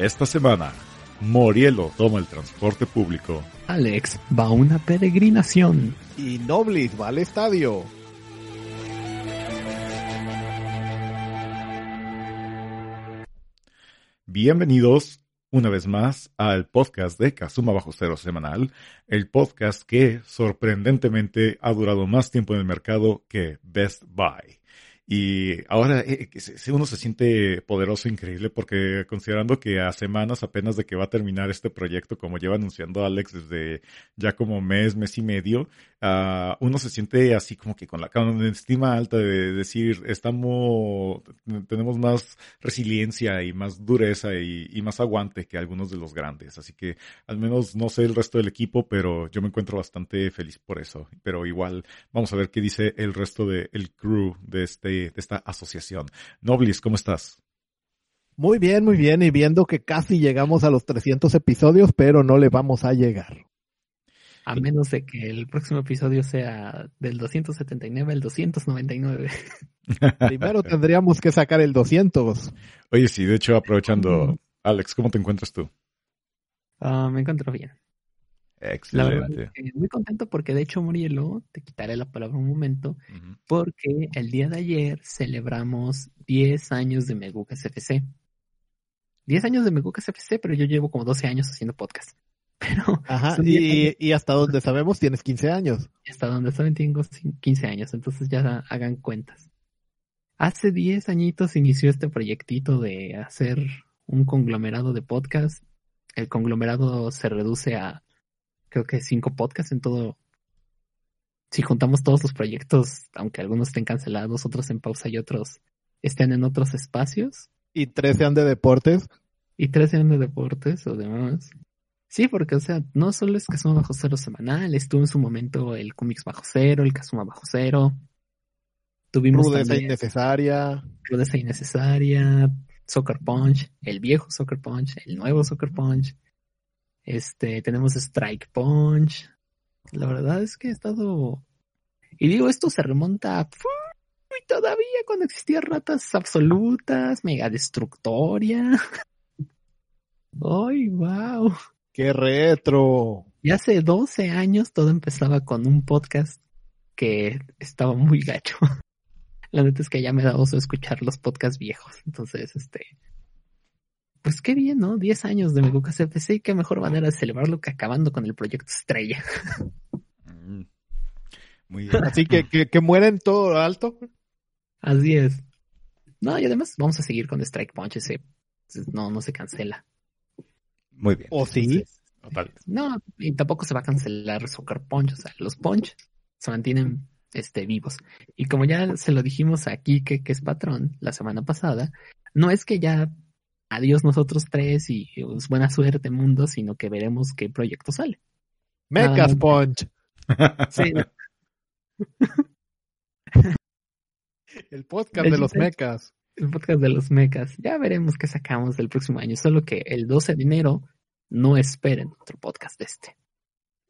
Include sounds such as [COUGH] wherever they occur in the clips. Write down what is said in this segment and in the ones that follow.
Esta semana, Morielo toma el transporte público. Alex va a una peregrinación. Y Noblis va al estadio. Bienvenidos una vez más al podcast de Kazuma Bajo Cero Semanal, el podcast que sorprendentemente ha durado más tiempo en el mercado que Best Buy. Y ahora eh, uno se siente poderoso, increíble, porque considerando que a semanas apenas de que va a terminar este proyecto, como lleva anunciando Alex desde ya como mes, mes y medio, uh, uno se siente así como que con la, estima alta de decir, estamos, tenemos más resiliencia y más dureza y, más aguante que algunos de los grandes. Así que al menos no sé el resto del equipo, pero yo me encuentro bastante feliz por eso. Pero igual vamos a ver qué dice el resto del el crew de este de esta asociación. Noblis, ¿cómo estás? Muy bien, muy bien, y viendo que casi llegamos a los 300 episodios, pero no le vamos a llegar. A menos de que el próximo episodio sea del 279 al 299. [LAUGHS] Primero tendríamos que sacar el 200. Oye, sí, de hecho, aprovechando, Alex, ¿cómo te encuentras tú? Uh, me encuentro bien. Excelente. Es muy contento porque de hecho, Murielo, te quitaré la palabra un momento, uh -huh. porque el día de ayer celebramos 10 años de Megucas FC. 10 años de Megucas FC, pero yo llevo como 12 años haciendo podcast. Pero Ajá, y, y, hasta donde sabemos tienes 15 años. Hasta donde saben tengo 15 años, entonces ya hagan cuentas. Hace 10 añitos inició este proyectito de hacer un conglomerado de podcast. El conglomerado se reduce a creo que cinco podcasts en todo. Si juntamos todos los proyectos, aunque algunos estén cancelados, otros en pausa y otros estén en otros espacios. Y tres sean de deportes. Y tres sean de deportes o demás. Sí, porque, o sea, no solo es Kazuma Bajo Cero semanal, estuvo en su momento el Comics Bajo Cero, el Kazuma Bajo Cero. Tuvimos Rudeza innecesaria. Rudeza innecesaria. Soccer Punch, el viejo Soccer Punch, el nuevo Soccer Punch. Este, tenemos Strike Punch. La verdad es que he estado. Y digo, esto se remonta a. Y todavía cuando existían ratas absolutas, mega destructoria. [LAUGHS] ¡Ay, wow! ¡Qué retro! Y hace 12 años todo empezaba con un podcast que estaba muy gacho. [LAUGHS] La neta es que ya me da oso escuchar los podcasts viejos. Entonces, este pues qué bien, ¿no? 10 años de Megucas FC y qué mejor manera de celebrarlo que acabando con el proyecto Estrella. Mm. Muy [LAUGHS] bien. Así que, que, que mueren todo alto. Así es. No, y además vamos a seguir con Strike Punch, ese no, no se cancela. Muy bien. ¿O sí? Total. No, y tampoco se va a cancelar Soccer Punch, o sea, los Punch se mantienen este, vivos. Y como ya se lo dijimos aquí que, que es patrón la semana pasada, no es que ya adiós nosotros tres y pues, buena suerte mundo, sino que veremos qué proyecto sale. Mechas Punch. [LAUGHS] Sí. el podcast de los mechas. El podcast de los mechas. Ya veremos qué sacamos del próximo año. Solo que el 12 de enero no esperen otro podcast de este.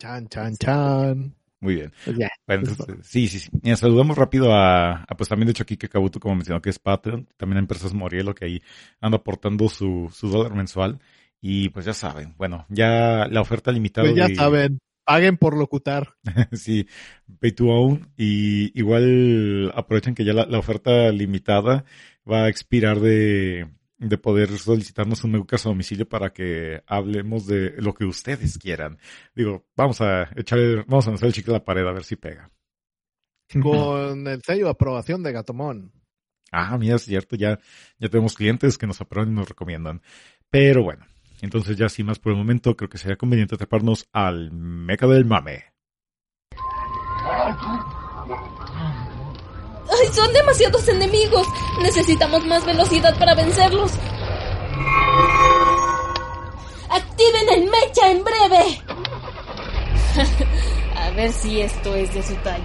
Chan, chan, chan. Muy bien. Pues ya, bueno, entonces, sí, sí, sí. Mira, saludamos rápido a, a, pues también de hecho aquí que Kabuto, como mencionó, que es Patreon, también a Empresas Morielo, que ahí anda aportando su, su dólar mensual. Y pues ya saben, bueno, ya la oferta limitada. Pues ya de... saben, paguen por locutar. [LAUGHS] sí, pay to own. Y igual aprovechen que ya la, la oferta limitada va a expirar de, de poder solicitarnos un Megucas a domicilio para que hablemos de lo que ustedes quieran. Digo, vamos a echarle, vamos a lanzar el chicle a la pared a ver si pega. Con el sello de aprobación de Gatomón. Ah, mira, es cierto, ya, ya tenemos clientes que nos aprueban y nos recomiendan. Pero bueno, entonces ya sin más por el momento, creo que sería conveniente atraparnos al meca del mame. ¡Ay, son demasiados enemigos! Necesitamos más velocidad para vencerlos. ¡Activen el mecha en breve! [LAUGHS] A ver si esto es de su talla.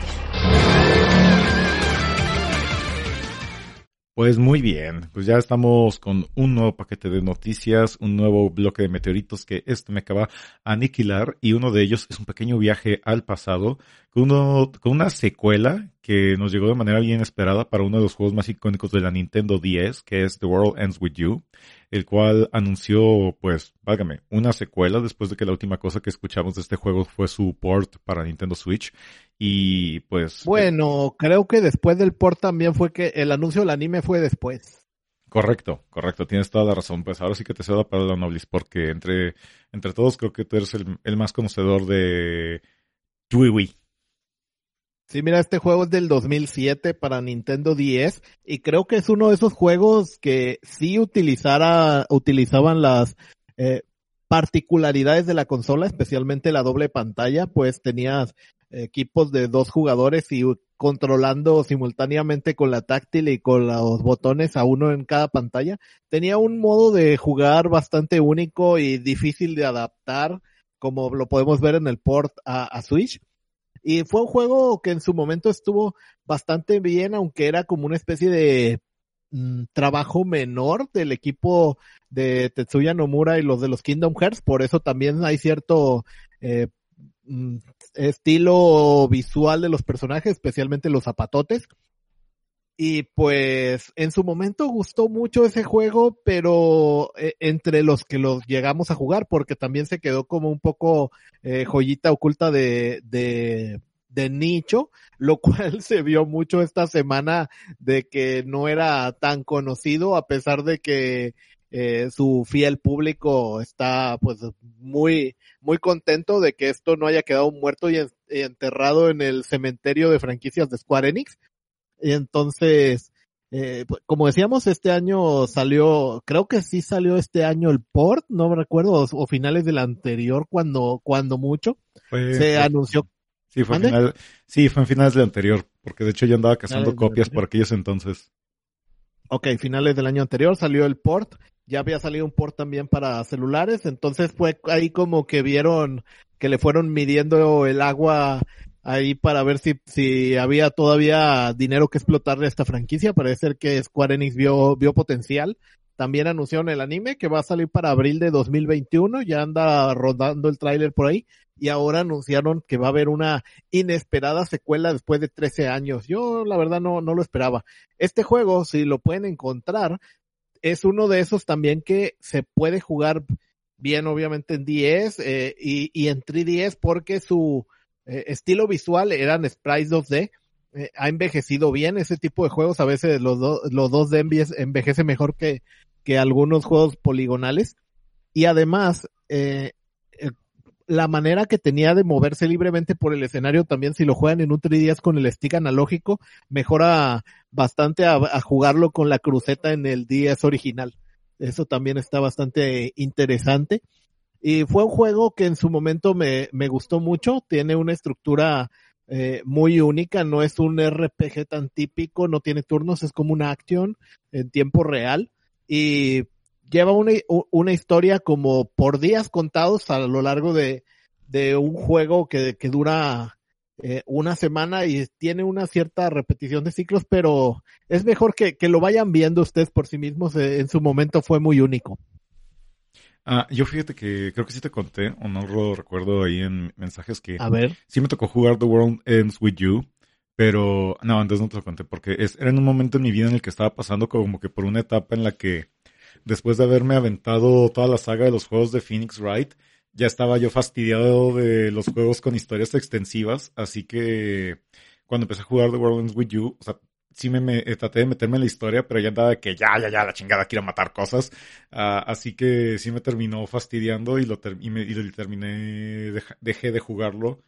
Pues muy bien, pues ya estamos con un nuevo paquete de noticias, un nuevo bloque de meteoritos que esto me acaba a aniquilar y uno de ellos es un pequeño viaje al pasado con, uno, con una secuela que nos llegó de manera bien esperada para uno de los juegos más icónicos de la Nintendo 10, que es The World Ends With You, el cual anunció, pues, válgame, una secuela después de que la última cosa que escuchamos de este juego fue su port para Nintendo Switch y pues... Bueno, creo que después del port también fue que el anuncio del anime fue después. Correcto, correcto, tienes toda la razón. Pues ahora sí que te cedo para la Noblis, porque entre, entre todos creo que tú eres el, el más conocedor de Twiwi. Sí, mira, este juego es del 2007 para Nintendo 10 y creo que es uno de esos juegos que sí utilizara, utilizaban las eh, particularidades de la consola, especialmente la doble pantalla, pues tenías equipos de dos jugadores y controlando simultáneamente con la táctil y con los botones a uno en cada pantalla. Tenía un modo de jugar bastante único y difícil de adaptar, como lo podemos ver en el port a, a Switch. Y fue un juego que en su momento estuvo bastante bien, aunque era como una especie de mm, trabajo menor del equipo de Tetsuya Nomura y los de los Kingdom Hearts. Por eso también hay cierto eh, mm, estilo visual de los personajes, especialmente los zapatotes. Y pues en su momento gustó mucho ese juego, pero eh, entre los que los llegamos a jugar, porque también se quedó como un poco eh, joyita oculta de, de, de nicho, lo [LAUGHS] cual se vio mucho esta semana de que no era tan conocido, a pesar de que eh, su fiel público está pues muy, muy contento de que esto no haya quedado muerto y, en- y enterrado en el cementerio de franquicias de Square Enix. Y entonces, eh, pues, como decíamos, este año salió, creo que sí salió este año el port, no me recuerdo, o, o finales del anterior, cuando, cuando mucho, Fue, se fue- anunció. sí, fue a ¿Mande? final- sí, fue en finales del anterior, porque de hecho yo andaba cazando Finales copias por aquellos entonces. Ok, finales del año anterior salió el port, ya había salido un port también para celulares, entonces fue ahí como que vieron que le fueron midiendo el agua ahí para ver si, si había todavía dinero que explotarle a esta franquicia. Parece ser que Square Enix vio, vio potencial. También anunciaron el anime que va a salir para abril de 2021, ya anda rodando el tráiler por ahí. Y ahora anunciaron que va a haber una inesperada secuela después de 13 años. Yo la verdad no, no lo esperaba. Este juego, si lo pueden encontrar, es uno de esos también que se puede jugar bien obviamente en 10 eh, y, y en 3DS porque su eh, estilo visual eran sprites 2D. eh, ha envejecido bien ese tipo de juegos. A veces los, do- los 2D enve- envejece mejor que, que algunos juegos poligonales. Y además, eh, la manera que tenía de moverse libremente por el escenario también, si lo juegan en un 3DS con el stick analógico, mejora bastante a, jugarlo con la cruceta en el 10 original. Eso también está bastante interesante. Y fue un juego que en su momento me, me gustó mucho. Tiene una estructura eh, muy única. No es un RPG tan típico, no tiene turnos, es como una action en tiempo real. Y lleva una, una historia como por días contados a lo largo de, de un juego que, que dura eh, una semana y tiene una cierta repetición de ciclos, pero es mejor que, que lo vayan viendo ustedes por sí mismos. eh, en su momento fue muy único. Ah, yo fíjate que creo que sí te conté, o no lo recuerdo ahí en mensajes que A ver. sí me tocó jugar The World Ends With You, pero no, antes no te lo conté porque es, era en un momento en mi vida en el que estaba pasando como que por una etapa en la que después de haberme aventado toda la saga de los juegos de Phoenix Wright, ya estaba yo fastidiado de los juegos con historias extensivas, así que cuando empecé a jugar The World Ends With You, o sea, sí me, me- eh, traté de meterme en la historia, pero ya andaba de que ya, ya, ya, la chingada, quiero matar cosas. Ah, así que sí me terminó fastidiando y lo, ter- y me, y lo terminé, dejé de jugarlo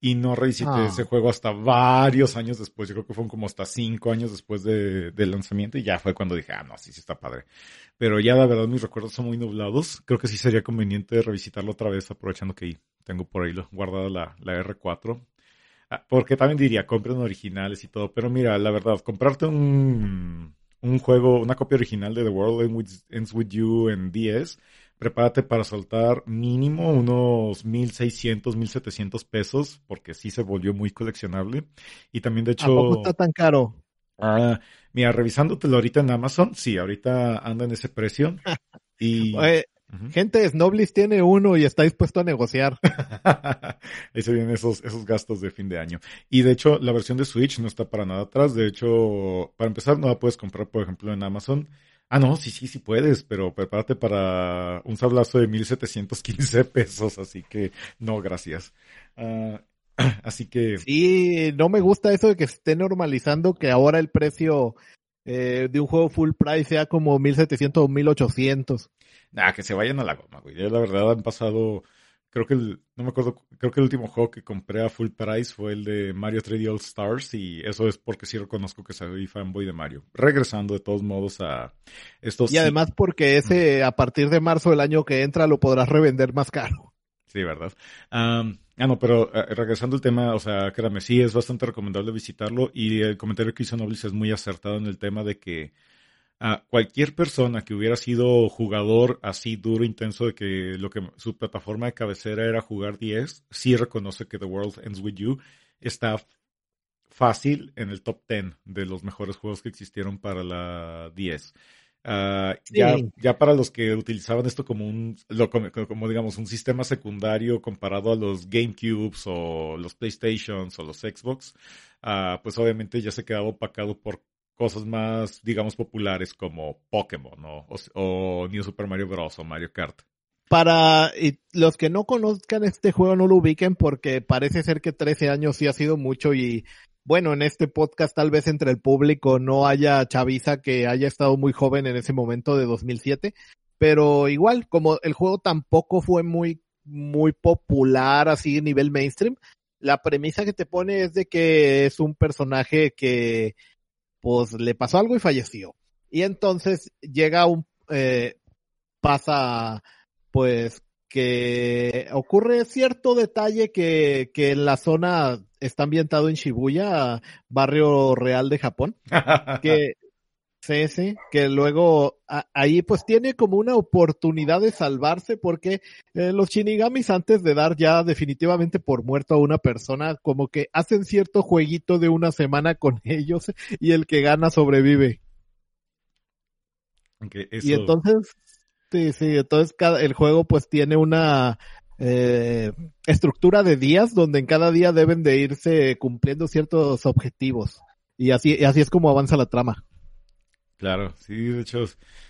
y no revisité Ah. ese juego hasta varios años después. Yo creo que fueron como hasta cinco años después de, del lanzamiento y ya fue cuando dije, ah, no, sí, sí está padre. Pero ya la verdad mis recuerdos son muy nublados. Creo que sí sería conveniente revisitarlo otra vez aprovechando que tengo por ahí guardada la, la R4. Ah, Porque también diría, compren originales y todo. Pero mira, la verdad, comprarte un, un juego, una copia original de The World Ends With You en 10, prepárate para soltar mínimo unos 1600, 1700 pesos, porque sí se volvió muy coleccionable. Y también, de hecho. ¿A poco está tan caro? Ah, mira, revisándotelo ahorita en Amazon, sí, ahorita anda en ese precio. [LAUGHS] y. Gente, Snoblis tiene uno y está dispuesto a negociar. [LAUGHS] Ahí se vienen esos, esos gastos de fin de año. Y de hecho, la versión de Switch no está para nada atrás. De hecho, para empezar, no la puedes comprar, por ejemplo, en Amazon. Ah, no, sí, sí, sí puedes, pero prepárate para un sablazo de 1715 pesos, así que no, gracias. Ah, [CLEARS THROAT] así que. Sí, no me gusta eso de que se esté normalizando que ahora el precio eh, de un juego full price sea como 1700 o 1800. Nah, que se vayan a la goma, güey. la verdad han pasado, creo que el, no me acuerdo, creo que el último juego que compré a full price fue el de Mario 3D All Stars y eso es porque sí reconozco que soy fanboy de Mario. Regresando de todos modos a estos... Y además porque ese a partir de marzo del año que entra lo podrás revender más caro. Sí, ¿verdad? ah, no, pero eh, regresando al tema, o sea, créame, sí es bastante recomendable visitarlo y el comentario que hizo Noblis es muy acertado en el tema de que a cualquier persona que hubiera sido jugador así duro, intenso, de que lo que su plataforma de cabecera era jugar 10, sí reconoce que The World Ends With You está fácil en el top 10 de los mejores juegos que existieron para la 10. Ah, ya, ya para los que utilizaban esto como un, como, digamos, un sistema secundario comparado a los GameCubes o los PlayStations o los Xbox, uh, pues obviamente ya se quedaba opacado por cosas más, digamos, populares como Pokémon o, o New Super Mario Bros. o Mario Kart. Para los que no conozcan este juego no lo ubiquen porque parece ser que 13 años sí ha sido mucho y bueno, en este podcast tal vez entre el público no haya chaviza que haya estado muy joven en ese momento de 2007, pero igual como el juego tampoco fue muy muy popular así a nivel mainstream, la premisa que te pone es de que es un personaje que pues le pasó algo y falleció. Y entonces llega un, eh, pasa, pues, que ocurre cierto detalle que, que en la zona está ambientado en Shibuya, barrio real de Japón, [LAUGHS] que Sí, sí, que luego ahí pues tiene como una oportunidad de salvarse porque eh, los shinigamis antes de dar ya definitivamente por muerto a una persona como que hacen cierto jueguito de una semana con [LAUGHS] ellos y el que gana sobrevive. Y entonces, sí, sí, entonces cada, el juego pues tiene una eh, estructura de días donde en cada día deben de irse cumpliendo ciertos objetivos y así, y así es como avanza la trama. Claro, sí, de hecho,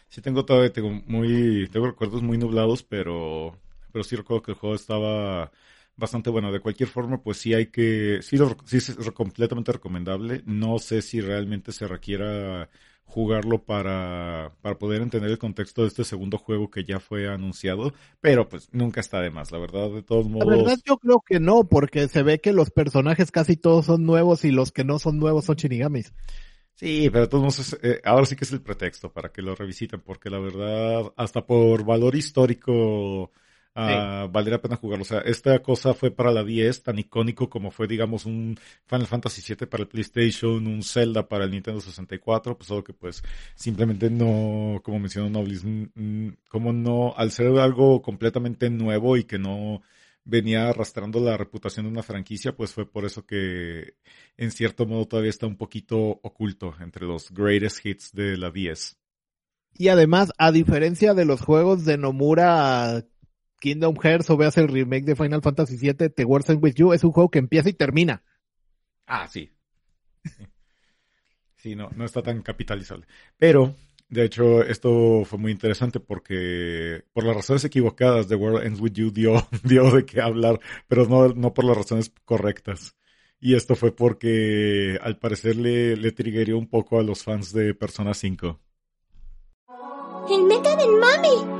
sí tengo todavía, tengo muy, tengo recuerdos muy nublados, pero, pero sí recuerdo que el juego estaba bastante bueno. De cualquier forma, pues sí hay que, sí, sí es completamente recomendable. No sé si realmente se requiera jugarlo para, para poder entender el contexto de este segundo juego que ya fue anunciado, pero pues nunca está de más, la verdad, de todos modos. La verdad yo creo que no, porque se ve que los personajes casi todos son nuevos y los que no son nuevos son shinigamis. Sí, pero todos eh, ahora sí que es el pretexto para que lo revisiten, porque la verdad, hasta por valor histórico, uh, vale la pena jugarlo. O sea, esta cosa fue para la 10, tan icónico como fue, digamos, un Final Fantasy VII para el PlayStation, un Zelda para el Nintendo 64, pues algo que pues simplemente no, como mencionó Noblis, como no, al ser algo completamente nuevo y que no venía arrastrando la reputación de una franquicia, pues fue por eso que en cierto modo todavía está un poquito oculto entre los greatest hits de la 10. Y además, a diferencia de los juegos de Nomura Kingdom Hearts o veas el remake de Final Fantasy VII, The World With You, es un juego que empieza y termina. Ah, sí. Sí, no, no está tan capitalizable. Pero de hecho, esto fue muy interesante porque por las razones equivocadas The World Ends With You dio, [LAUGHS] dio de qué hablar, pero no, no por las razones correctas. Y esto fue porque al parecer le, le triggeró un poco a los fans de Persona 5. ¡El meta del mami!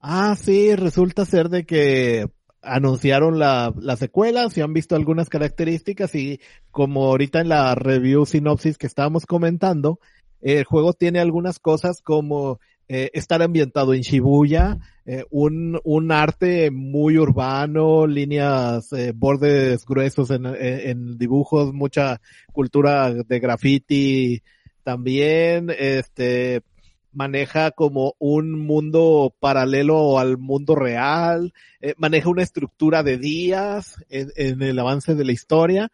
Ah, sí, resulta ser de que anunciaron la, la secuela, si han visto algunas características y como ahorita en la review sinopsis que estábamos comentando, el juego tiene algunas cosas como eh, estar ambientado en Shibuya, eh, un, un arte muy urbano, líneas, eh, bordes gruesos en, dibujos, mucha cultura de graffiti, también este maneja como un mundo paralelo al mundo real, eh, maneja una estructura de días en, en, el avance de la historia.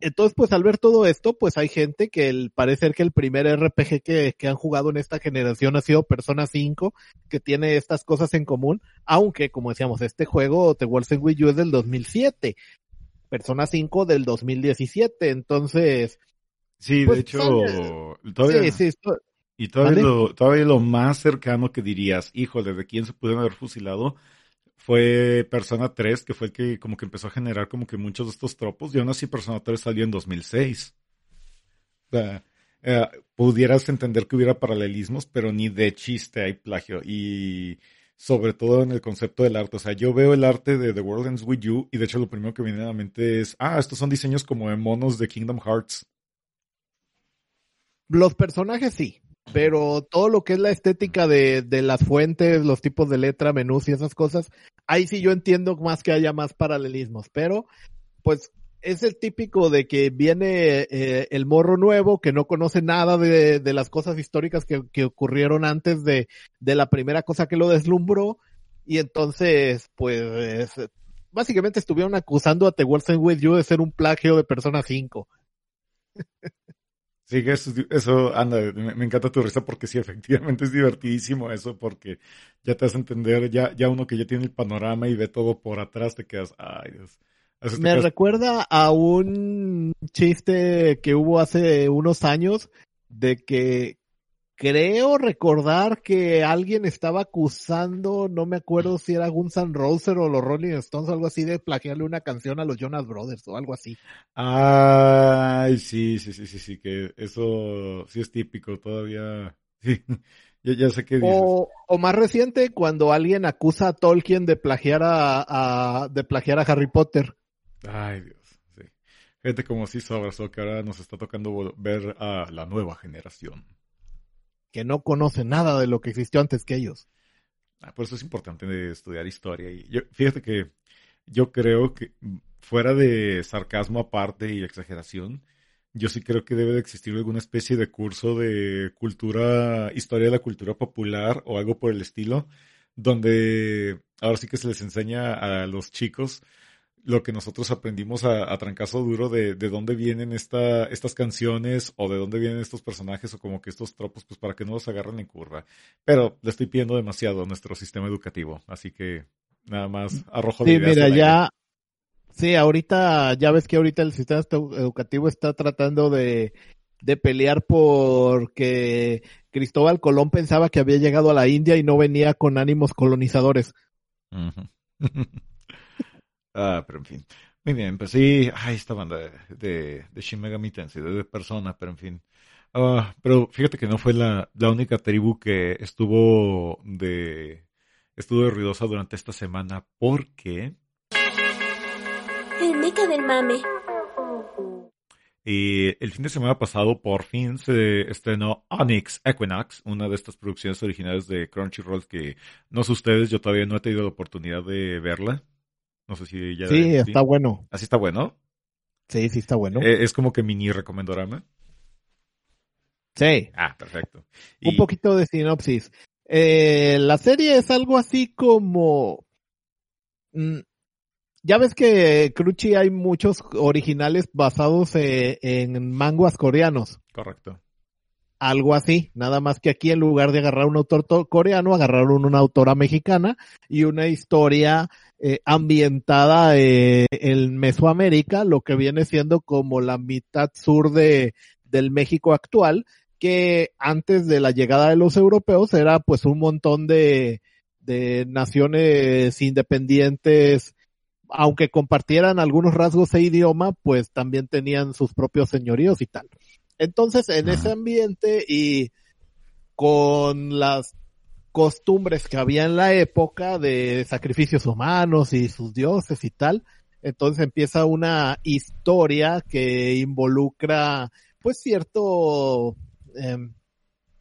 Entonces, pues al ver todo esto, pues hay gente que el, parece que el primer RPG que, que han jugado en esta generación ha sido Persona 5, que tiene estas cosas en común, aunque, como decíamos, este juego, The World in Wii U es del 2007, Persona 5 del 2017, entonces, Sí, Pues, de hecho, son- todavía, sí, sí, y todavía lo, todavía lo más cercano que dirías, híjole, ¿de quién se pudieron haber fusilado? Fue Persona 3, que fue el que como que empezó a generar como que muchos de estos tropos. Y aún así Persona 3 salió en 2006. O sea, eh, pudieras entender que hubiera paralelismos, pero ni de chiste hay plagio. Y sobre todo en el concepto del arte. O sea, yo veo el arte de The World Ends With You y de hecho lo primero que viene a la mente es, ah, estos son diseños como de monos de Kingdom Hearts. los personajes sí, pero todo lo que es la estética de, de las fuentes, los tipos de letra, menús y esas cosas, ahí sí yo entiendo más que haya más paralelismos, pero pues es el típico de que viene eh, el morro nuevo que no conoce nada de, de las cosas históricas que, que ocurrieron antes de, de la primera cosa que lo deslumbró y entonces pues básicamente estuvieron acusando a The Ends With You de ser un plagio de Persona 5. Sí, eso, eso, anda, me, me encanta tu risa porque sí, efectivamente es divertidísimo eso porque ya te hace entender, ya, ya uno que ya tiene el panorama y ve todo por atrás, te quedas, ay Dios. Te Me quedas- recuerda a un chiste que hubo hace unos años de que creo recordar que alguien estaba acusando, no me acuerdo si era Guns N' Roses o los Rolling Stones o algo así, de plagiarle una canción a los Jonas Brothers o algo así. Ay, sí, sí, sí, sí, sí, que eso sí es típico todavía. [LAUGHS] Sí, ya, ya sé qué dices. O, o más reciente, cuando alguien acusa a Tolkien de plagiar a, a- de plagiar a Harry Potter. Ay, Dios, sí. Gente como sí abrazó que ahora nos está tocando ver a la nueva generación. Que no conoce nada de lo que existió antes que ellos. Ah, por eso es importante estudiar historia. Y yo, fíjate que yo creo que mm, fuera de sarcasmo aparte y exageración, yo sí creo que debe de existir alguna especie de curso de cultura, historia de la cultura popular o algo por el estilo, donde ahora sí que se les enseña a los chicos lo que nosotros aprendimos a, a trancazo duro de, de dónde vienen esta, estas canciones o de dónde vienen estos personajes o como que estos tropos, pues para que no los agarren en curva. Pero le estoy pidiendo demasiado a nuestro sistema educativo, así que nada más arrojo de Sí, ideas mira, aire. ya, sí, ahorita, ya ves que ahorita el sistema educativo está tratando de, de pelear porque Cristóbal Colón pensaba que había llegado a la India y no venía con ánimos colonizadores. Ujú. [LAUGHS] ah, pero en fin. Muy bien, pues sí, ay, esta banda de, de, de Shin Megami Tensei, de, de Persona, pero en fin. Ah, pero fíjate que no fue la, la única tribu que estuvo de estuvo de ruidosa durante esta semana porque El meca del mame. eh, el fin de semana pasado por fin se estrenó Onyx Equinox, una de estas producciones originales de Crunchyroll que no sé ustedes, yo todavía no he tenido la oportunidad de verla. No sé si ya Sí, está bueno. Así está bueno. Sí, sí está bueno. Eh, es como que mini recomendorama. Sí. Ah, perfecto. Un poquito de sinopsis. Eh, la serie es algo así como... mm, ya ves que Crunchy hay muchos originales basados eh, en manguas coreanos. Correcto. Algo así. Nada más que aquí en lugar de agarrar un autor to- coreano, agarraron una autora mexicana y una historia eh, ambientada eh, en Mesoamérica, lo que viene siendo como la mitad sur de, del México actual, que antes de la llegada de los europeos era pues un montón de, de naciones independientes, aunque compartieran algunos rasgos e idioma, pues también tenían sus propios señoríos y tal. Entonces, en ese Ajá. ambiente y con las costumbres que había en la época de sacrificios humanos y sus dioses y tal, entonces empieza una historia que involucra pues cierto em,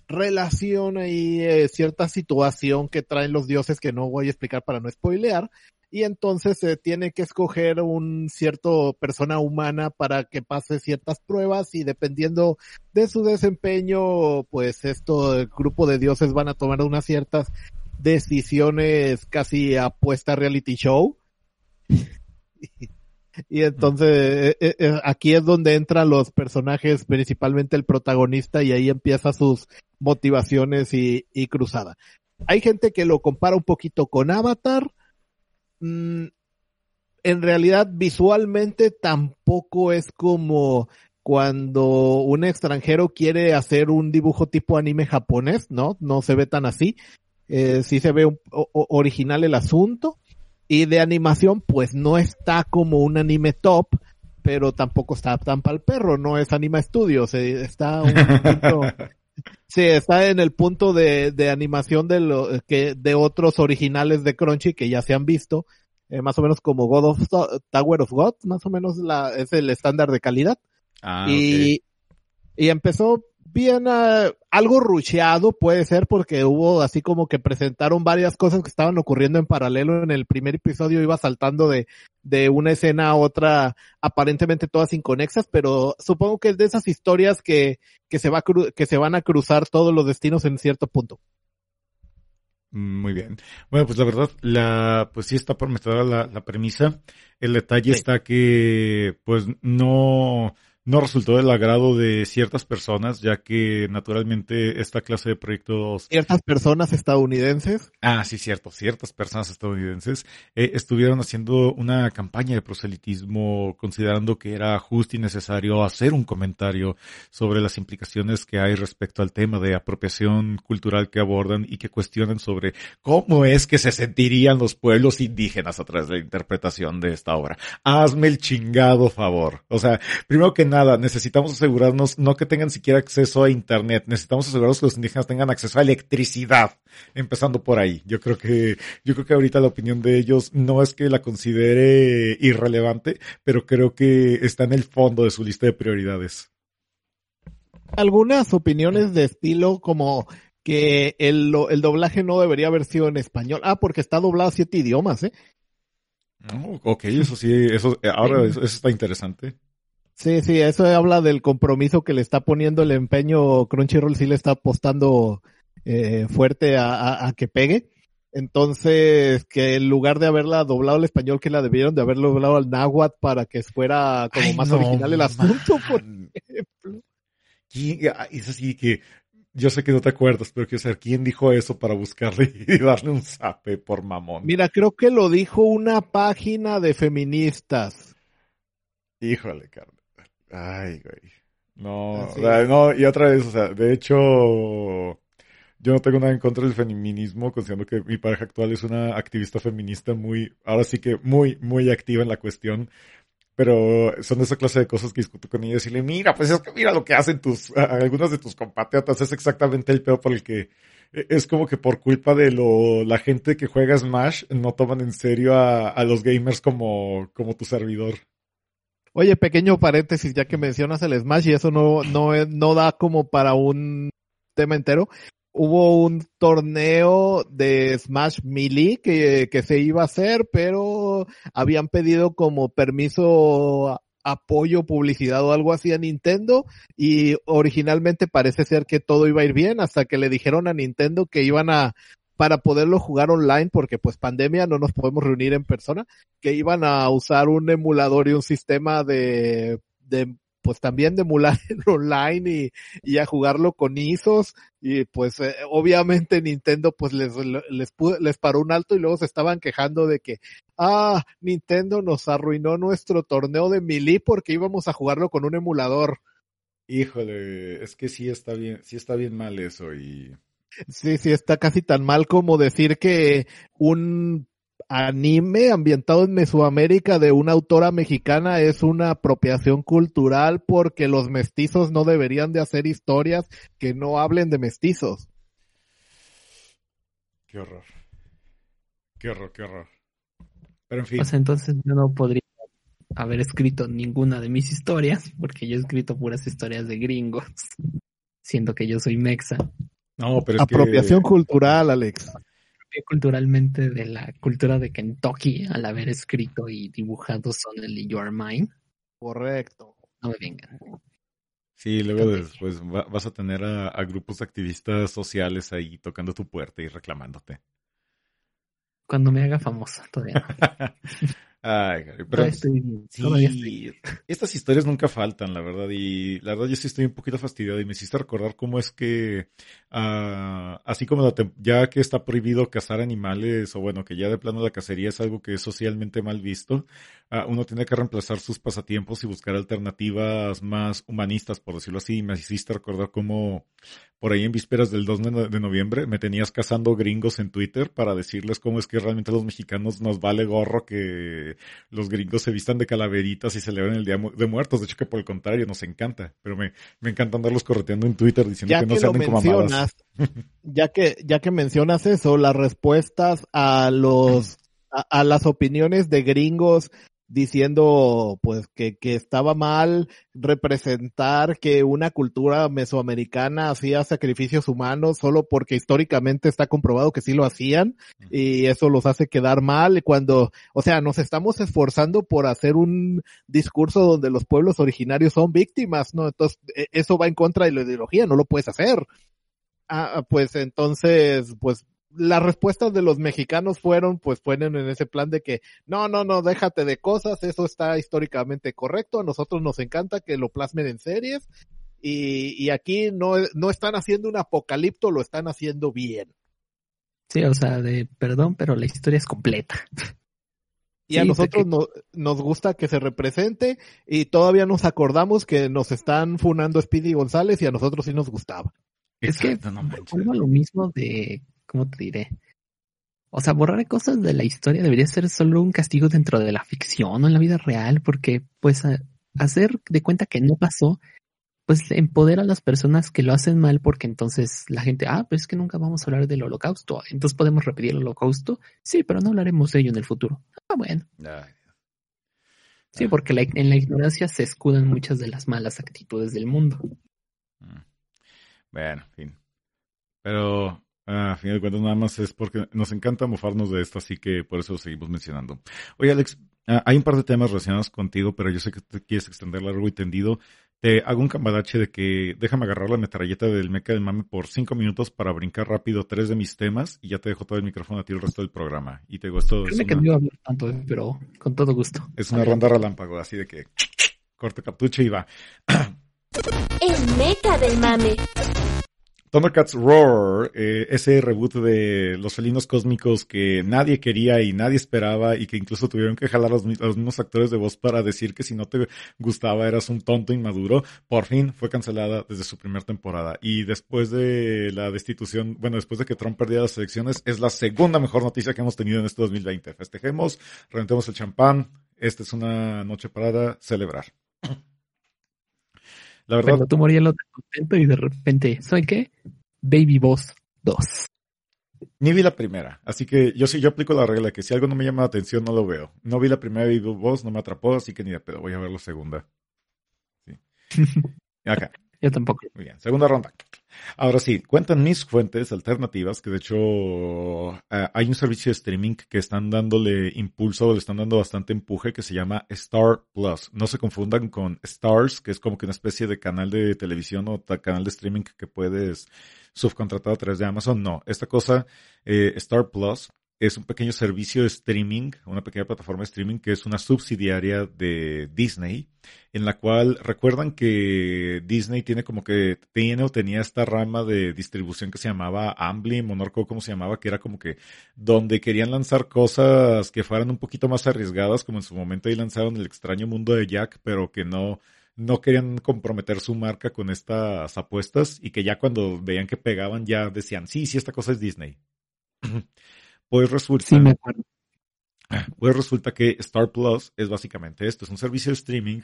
relación y eh, cierta situación que traen los dioses que no voy a explicar para no spoilear y entonces se tiene que escoger un cierto persona humana para que pase ciertas pruebas y dependiendo de su desempeño, pues esto, el grupo de dioses van a tomar unas ciertas decisiones casi apuesta reality show. [LAUGHS] Y entonces eh, eh, aquí es donde entran los personajes, principalmente el protagonista, y ahí empieza sus motivaciones y, y cruzada. Hay gente que lo compara un poquito con Avatar. Mm, en realidad, visualmente tampoco es como cuando un extranjero quiere hacer un dibujo tipo anime japonés, ¿no? No se ve tan así. Eh, sí se ve original el asunto. Y de animación, pues no está como un anime top, pero tampoco está tan para el perro, no es Anima Studios, está un poquito, [LAUGHS] sí, está en el punto de, de animación de lo, que, de otros originales de Crunchy que ya se han visto, eh, más o menos como God of Tower of God, más o menos la, es el estándar de calidad. Ah, y, y empezó bien, ah, algo rucheado puede ser porque hubo así como que presentaron varias cosas que estaban ocurriendo en paralelo en el primer episodio, iba saltando de, de una escena a otra, aparentemente todas inconexas, pero supongo que es de esas historias que, que se va a que se van a cruzar todos los destinos en cierto punto. Muy bien. Bueno, pues la verdad, la, pues sí está prometedora la, la premisa. El detalle Sí. está que, pues no, no resultó del agrado de ciertas personas, ya que naturalmente esta clase de proyectos Ciertas personas estadounidenses, Ah, sí, cierto. Ciertas personas estadounidenses eh, estuvieron haciendo una campaña de proselitismo considerando que era justo y necesario hacer un comentario sobre las implicaciones que hay respecto al tema de apropiación cultural que abordan y que cuestionan sobre cómo es que se sentirían los pueblos indígenas a través de la interpretación de esta obra. Hazme el chingado favor. O sea, primero que nada, necesitamos asegurarnos no que tengan siquiera acceso a internet, necesitamos asegurarnos que los indígenas tengan acceso a electricidad empezando por ahí. Yo creo que, yo creo que ahorita la opinión de ellos no es que la considere irrelevante, pero creo que está en el fondo de su lista de prioridades. algunas opiniones de estilo como que el, el doblaje no debería haber sido en español. Ah, porque está doblado a siete idiomas, ¿eh? Ok, eso sí, eso, eh, ahora eso, eso está interesante. Sí, sí, eso habla del compromiso que le está poniendo el empeño. Crunchyroll sí le está apostando eh, fuerte a, a- a que pegue. Entonces, que en lugar de haberla doblado al español, que la debieron de haberlo doblado al náhuatl para que fuera como Ay, más no, original el asunto. Por [LAUGHS] ejemplo. ¿Quién- ah, Es así que yo sé que no te acuerdas, pero quiero saber quién dijo eso para buscarle [LAUGHS] y darle un zape por mamón. Mira, creo que lo dijo una página de feministas. Híjole, carnal. Ay, güey. No, Así o sea, no, y otra vez, o sea, de hecho, yo no tengo nada en contra del feminismo, considerando que mi pareja actual es una activista feminista muy, ahora sí que muy, muy activa en la cuestión. Pero son de esa clase de cosas que discuto con ella y decirle, mira, pues es que mira lo que hacen tus, algunas de tus compatriotas, es exactamente el peor por el que e- es como que por culpa de lo, la gente que juega Smash no toman en serio a, a los gamers como, como tu servidor. Oye, pequeño paréntesis, ya que mencionas el Smash y eso no, no, no da como para un tema entero. Hubo un torneo de Smash Melee que, que se iba a hacer, pero habían pedido como permiso, apoyo, publicidad o algo así a Nintendo y originalmente parece ser que todo iba a ir bien hasta que le dijeron a Nintendo que iban a, para poderlo jugar online, porque pues pandemia no nos podemos reunir en persona, que iban a usar un emulador y un sistema de, de pues también de emular [LAUGHS] online y, y a jugarlo con ISOs y pues eh, obviamente Nintendo pues les, les, les paró un alto y luego se estaban quejando de que ah, Nintendo nos arruinó nuestro torneo de Melee porque íbamos a jugarlo con un emulador. Híjole, es que sí está bien, sí está bien mal eso y Sí, sí, está casi tan mal como decir que un anime ambientado en Mesoamérica de una autora mexicana es una apropiación cultural porque los mestizos no deberían de hacer historias que no hablen de mestizos. qué horror. Qué horror, qué horror. Pero en fin, sea, entonces yo no podría haber escrito ninguna de mis historias, porque yo he escrito puras historias de gringos, siendo que yo soy mexa. No, pero es Apropiación que cultural, Alex. culturalmente de la cultura de Kentucky al haber escrito y dibujado Suddenly You Are Mine. Correcto. No me vengan. Sí, luego después va- vas a tener a, a grupos de activistas sociales ahí tocando tu puerta y reclamándote. Cuando me haga famosa, todavía. no. [LAUGHS] Ay, pero estoy bien, sí, estas historias nunca faltan, la verdad. Y la verdad yo sí estoy un poquito fastidiado y me hiciste recordar cómo es que, ah, así como la ya que está prohibido cazar animales, o bueno, que ya de plano la cacería es algo que es socialmente mal visto, ah, uno tiene que reemplazar sus pasatiempos y buscar alternativas más humanistas, por decirlo así. Me hiciste recordar cómo por ahí en vísperas del 2 de, no- de noviembre me tenías cazando gringos en Twitter para decirles cómo es que realmente a los mexicanos nos vale gorro que los gringos se vistan de calaveritas y celebran el Día mu- de Muertos. De hecho que por el contrario nos encanta. Pero me, me encanta andarlos correteando en Twitter diciendo Ya que no se anden como mencionas, ya que, ya que mencionas eso, las respuestas a los, a, a las opiniones de gringos diciendo pues que, que estaba mal representar que una cultura mesoamericana hacía sacrificios humanos solo porque históricamente está comprobado que sí lo hacían y eso los hace quedar mal cuando, o sea, nos estamos esforzando por hacer un discurso donde los pueblos originarios son víctimas, ¿no? Entonces, e- eso va en contra de la ideología, no lo puedes hacer. Ah, pues entonces, pues las respuestas de los mexicanos fueron, pues fueron en ese plan de que, no, no, no, déjate de cosas, eso está históricamente correcto, a nosotros nos encanta que lo plasmen en series, y, y aquí no, no están haciendo un apocalipto, lo están haciendo bien. Sí, o sea, de perdón, pero la historia es completa. Y a nosotros no- nos gusta que se represente, y todavía nos acordamos que nos están funando Speedy González y a nosotros sí nos gustaba. Es que Exacto, no manches. lo mismo de, ¿cómo te diré? O sea, borrar cosas de la historia debería ser solo un castigo dentro de la ficción o en la vida real, porque pues a- hacer de cuenta que no pasó, pues empodera a las personas que lo hacen mal, porque entonces la gente, ah, pues es que nunca vamos a hablar del holocausto, entonces podemos repetir el holocausto, sí, pero no hablaremos de ello en el futuro. Ah, bueno, Ay, sí, porque la- en la ignorancia se escudan muchas de las malas actitudes del mundo. mm. Bueno, en fin. Pero ah, a fin de cuentas nada más es porque nos encanta mofarnos de esto, así que por eso lo seguimos mencionando. Oye, Alex, ah, hay un par de temas relacionados contigo, pero yo sé que te quieres extender largo y tendido. Te hago un cambadache de que déjame agarrar la metralleta del meca del mame por cinco minutos para brincar rápido tres de mis temas y ya te dejo todo el micrófono a ti el resto del programa. Y te digo, esto es Créeme que no una, iba a hablar tanto, eh, pero con todo gusto. es una ronda relámpago, así de que corte cartucho y va. El meca del mame. Thundercats Roar, eh, ese reboot de los felinos cósmicos que nadie quería y nadie esperaba y que incluso tuvieron que jalar los, los mismos actores de voz para decir que si no te gustaba eras un tonto inmaduro, por fin fue cancelada desde su primera temporada. Y después de la destitución, bueno, después de que Trump perdiera las elecciones, es la segunda mejor noticia que hemos tenido en este 2020. Festejemos, reventemos el champán. Esta es una noche para celebrar. La verdad, Pero tú morías lo contento y de repente, ¿soy qué? Baby Boss 2. Ni vi la primera, así que yo sí, yo aplico la regla que si algo no me llama la atención no lo veo. No vi la primera Baby Boss, no me atrapó, así que ni de pedo, voy a ver la segunda. Sí. [LAUGHS] Acá, Yo tampoco. muy bien, segunda ronda. Ahora sí, cuentan mis fuentes alternativas que de hecho eh, hay un servicio de streaming que están dándole impulso, le están dando bastante empuje que se llama Star Plus. No se confundan con Stars, que es como que una especie de canal de televisión o canal de streaming que puedes subcontratar a través de Amazon. No, esta cosa, eh, Star Plus, es un pequeño servicio de streaming, una pequeña plataforma de streaming que es una subsidiaria de Disney, en la cual recuerdan que Disney tiene como que tiene o tenía esta rama de distribución que se llamaba Ambly, Monarco, ¿cómo se llamaba? Que era como que donde querían lanzar cosas que fueran un poquito más arriesgadas, como en su momento ahí lanzaron el extraño mundo de Jack, pero que no, no querían comprometer su marca con estas apuestas y que ya cuando veían que pegaban ya decían, sí, sí, esta cosa es Disney. [CLEARS THROAT] Pues resulta, Sí, me acuerdo. pues resulta que Star Plus es básicamente esto, es un servicio de streaming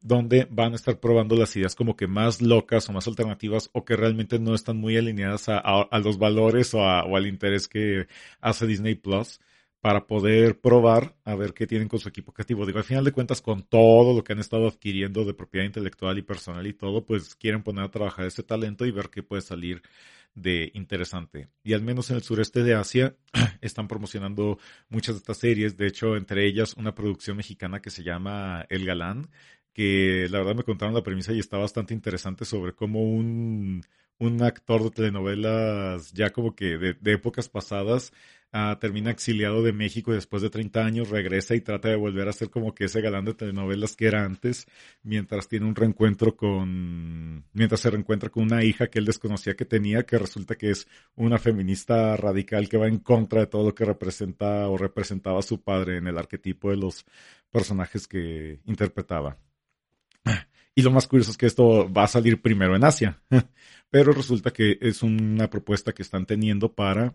donde van a estar probando las ideas como que más locas o más alternativas o que realmente no están muy alineadas a, a- a los valores o, a- o al interés que hace Disney Plus para poder probar a ver qué tienen con su equipo creativo. Digo, al final de cuentas, con todo lo que han estado adquiriendo de propiedad intelectual y personal y todo, pues quieren poner a trabajar ese talento y ver qué puede salir de interesante. Y al menos en el sureste de Asia [CLEARS THROAT] están promocionando muchas de estas series, de hecho, entre ellas una producción mexicana que se llama El Galán, que la verdad me contaron la premisa y está bastante interesante sobre cómo un, un actor de telenovelas ya como que de, de épocas pasadas Ah, termina exiliado de México y después de 30 años regresa y trata de volver a ser como que ese galán de telenovelas que era antes, mientras tiene un reencuentro con, mientras se reencuentra con una hija que él desconocía que tenía, que resulta que es una feminista radical que va en contra de todo lo que representa o representaba a su padre en el arquetipo de los personajes que interpretaba. Y lo más curioso es que esto va a salir primero en Asia, [LAUGHS] pero resulta que es una propuesta que están teniendo para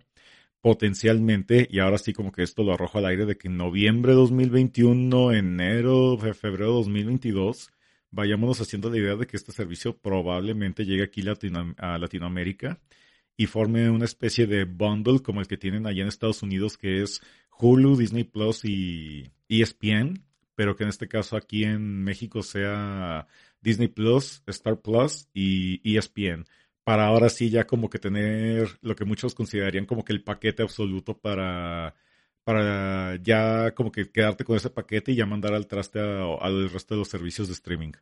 potencialmente, y ahora sí como que esto lo arrojo al aire, de que en noviembre de 2021, enero, febrero de 2022, vayámonos haciendo la idea de que este servicio probablemente llegue aquí a Latinoamérica y forme una especie de bundle como el que tienen allá en Estados Unidos, que es Hulu, Disney Plus y ESPN, pero que en este caso aquí en México sea Disney Plus, Star Plus y ESPN para ahora sí ya como que tener lo que muchos considerarían como que el paquete absoluto para, para ya como que quedarte con ese paquete y ya mandar al traste al resto de los servicios de streaming.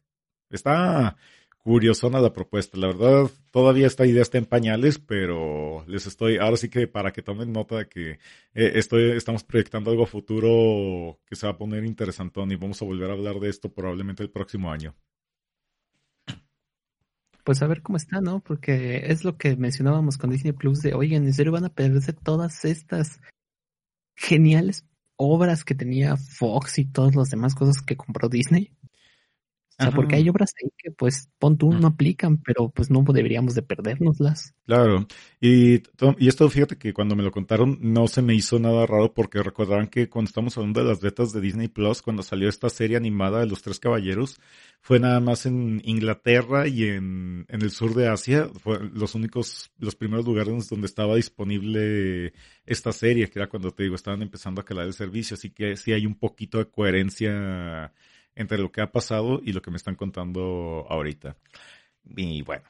Está curiosona la propuesta. La verdad, todavía esta idea está en pañales, pero les estoy, ahora sí que para que tomen nota de que eh, estoy, estamos proyectando algo a futuro que se va a poner interesantón y vamos a volver a hablar de esto probablemente el próximo año pues a ver cómo está, ¿no? Porque es lo que mencionábamos con Disney Plus de, oigan, ¿en serio van a perderse todas estas geniales obras que tenía Fox y todas las demás cosas que compró Disney? O sea, porque hay obras ahí que, pues, pon tú, no aplican, pero pues no deberíamos de perdérnoslas. Claro. Y, y esto, fíjate que cuando me lo contaron, no se me hizo nada raro porque recordarán que cuando estamos hablando de las betas de Disney Plus, cuando salió esta serie animada de Los Tres Caballeros, fue nada más en Inglaterra y en, en el sur de Asia, fue los únicos, los primeros lugares donde estaba disponible esta serie, que era cuando te digo, estaban empezando a calar el servicio, así que sí hay un poquito de coherencia entre lo que ha pasado y lo que me están contando ahorita. Y bueno.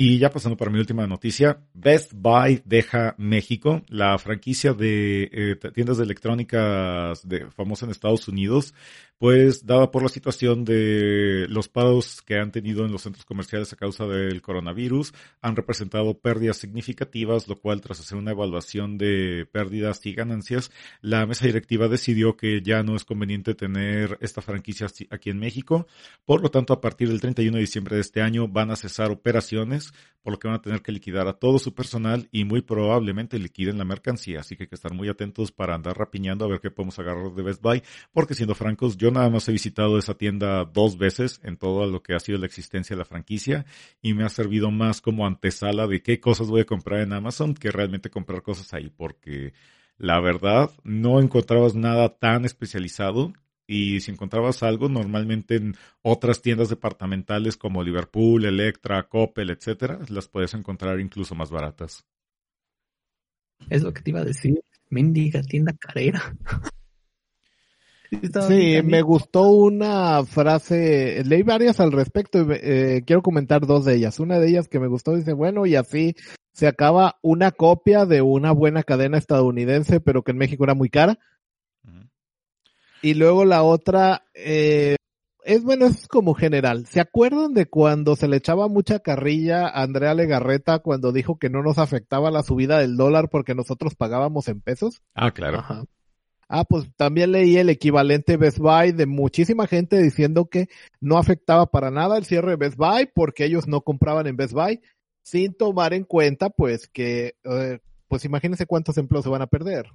Y ya pasando para mi última noticia, Best Buy deja México, la franquicia de eh, tiendas de electrónicas de, famosa en Estados Unidos, pues dada por la situación de los paros que han tenido en los centros comerciales a causa del coronavirus, han representado pérdidas significativas, lo cual tras hacer una evaluación de pérdidas y ganancias, la mesa directiva decidió que ya no es conveniente tener esta franquicia aquí en México. Por lo tanto, a partir del 31 de diciembre de este año van a cesar operaciones, por lo que van a tener que liquidar a todo su personal y muy probablemente liquiden la mercancía. Así que hay que estar muy atentos para andar rapiñando a ver qué podemos agarrar de Best Buy, porque siendo francos, yo nada más he visitado esa tienda dos veces en todo lo que ha sido la existencia de la franquicia y me ha servido más como antesala de qué cosas voy a comprar en Amazon que realmente comprar cosas ahí, porque la verdad no encontrabas nada tan especializado y si encontrabas algo normalmente en otras tiendas departamentales como Liverpool, Electra, Coppel, etcétera, las puedes encontrar incluso más baratas. Es lo que te iba a decir, mendiga tienda carera. [LAUGHS] Sí, me gustó una frase, leí varias al respecto y eh, quiero comentar dos de ellas. Una de ellas que me gustó dice, bueno, y así se acaba una copia de una buena cadena estadounidense, pero que en México era muy cara. Y luego la otra, eh, es bueno, es como general. ¿Se acuerdan de cuando se le echaba mucha carrilla a Andrea Legarreta cuando dijo que no nos afectaba la subida del dólar porque nosotros pagábamos en pesos? Ah, claro. Ajá. Ah, pues también leí el equivalente Best Buy de muchísima gente diciendo que no afectaba para nada el cierre de Best Buy porque ellos no compraban en Best Buy, sin tomar en cuenta pues que, eh, pues imagínense cuántos empleos se van a perder.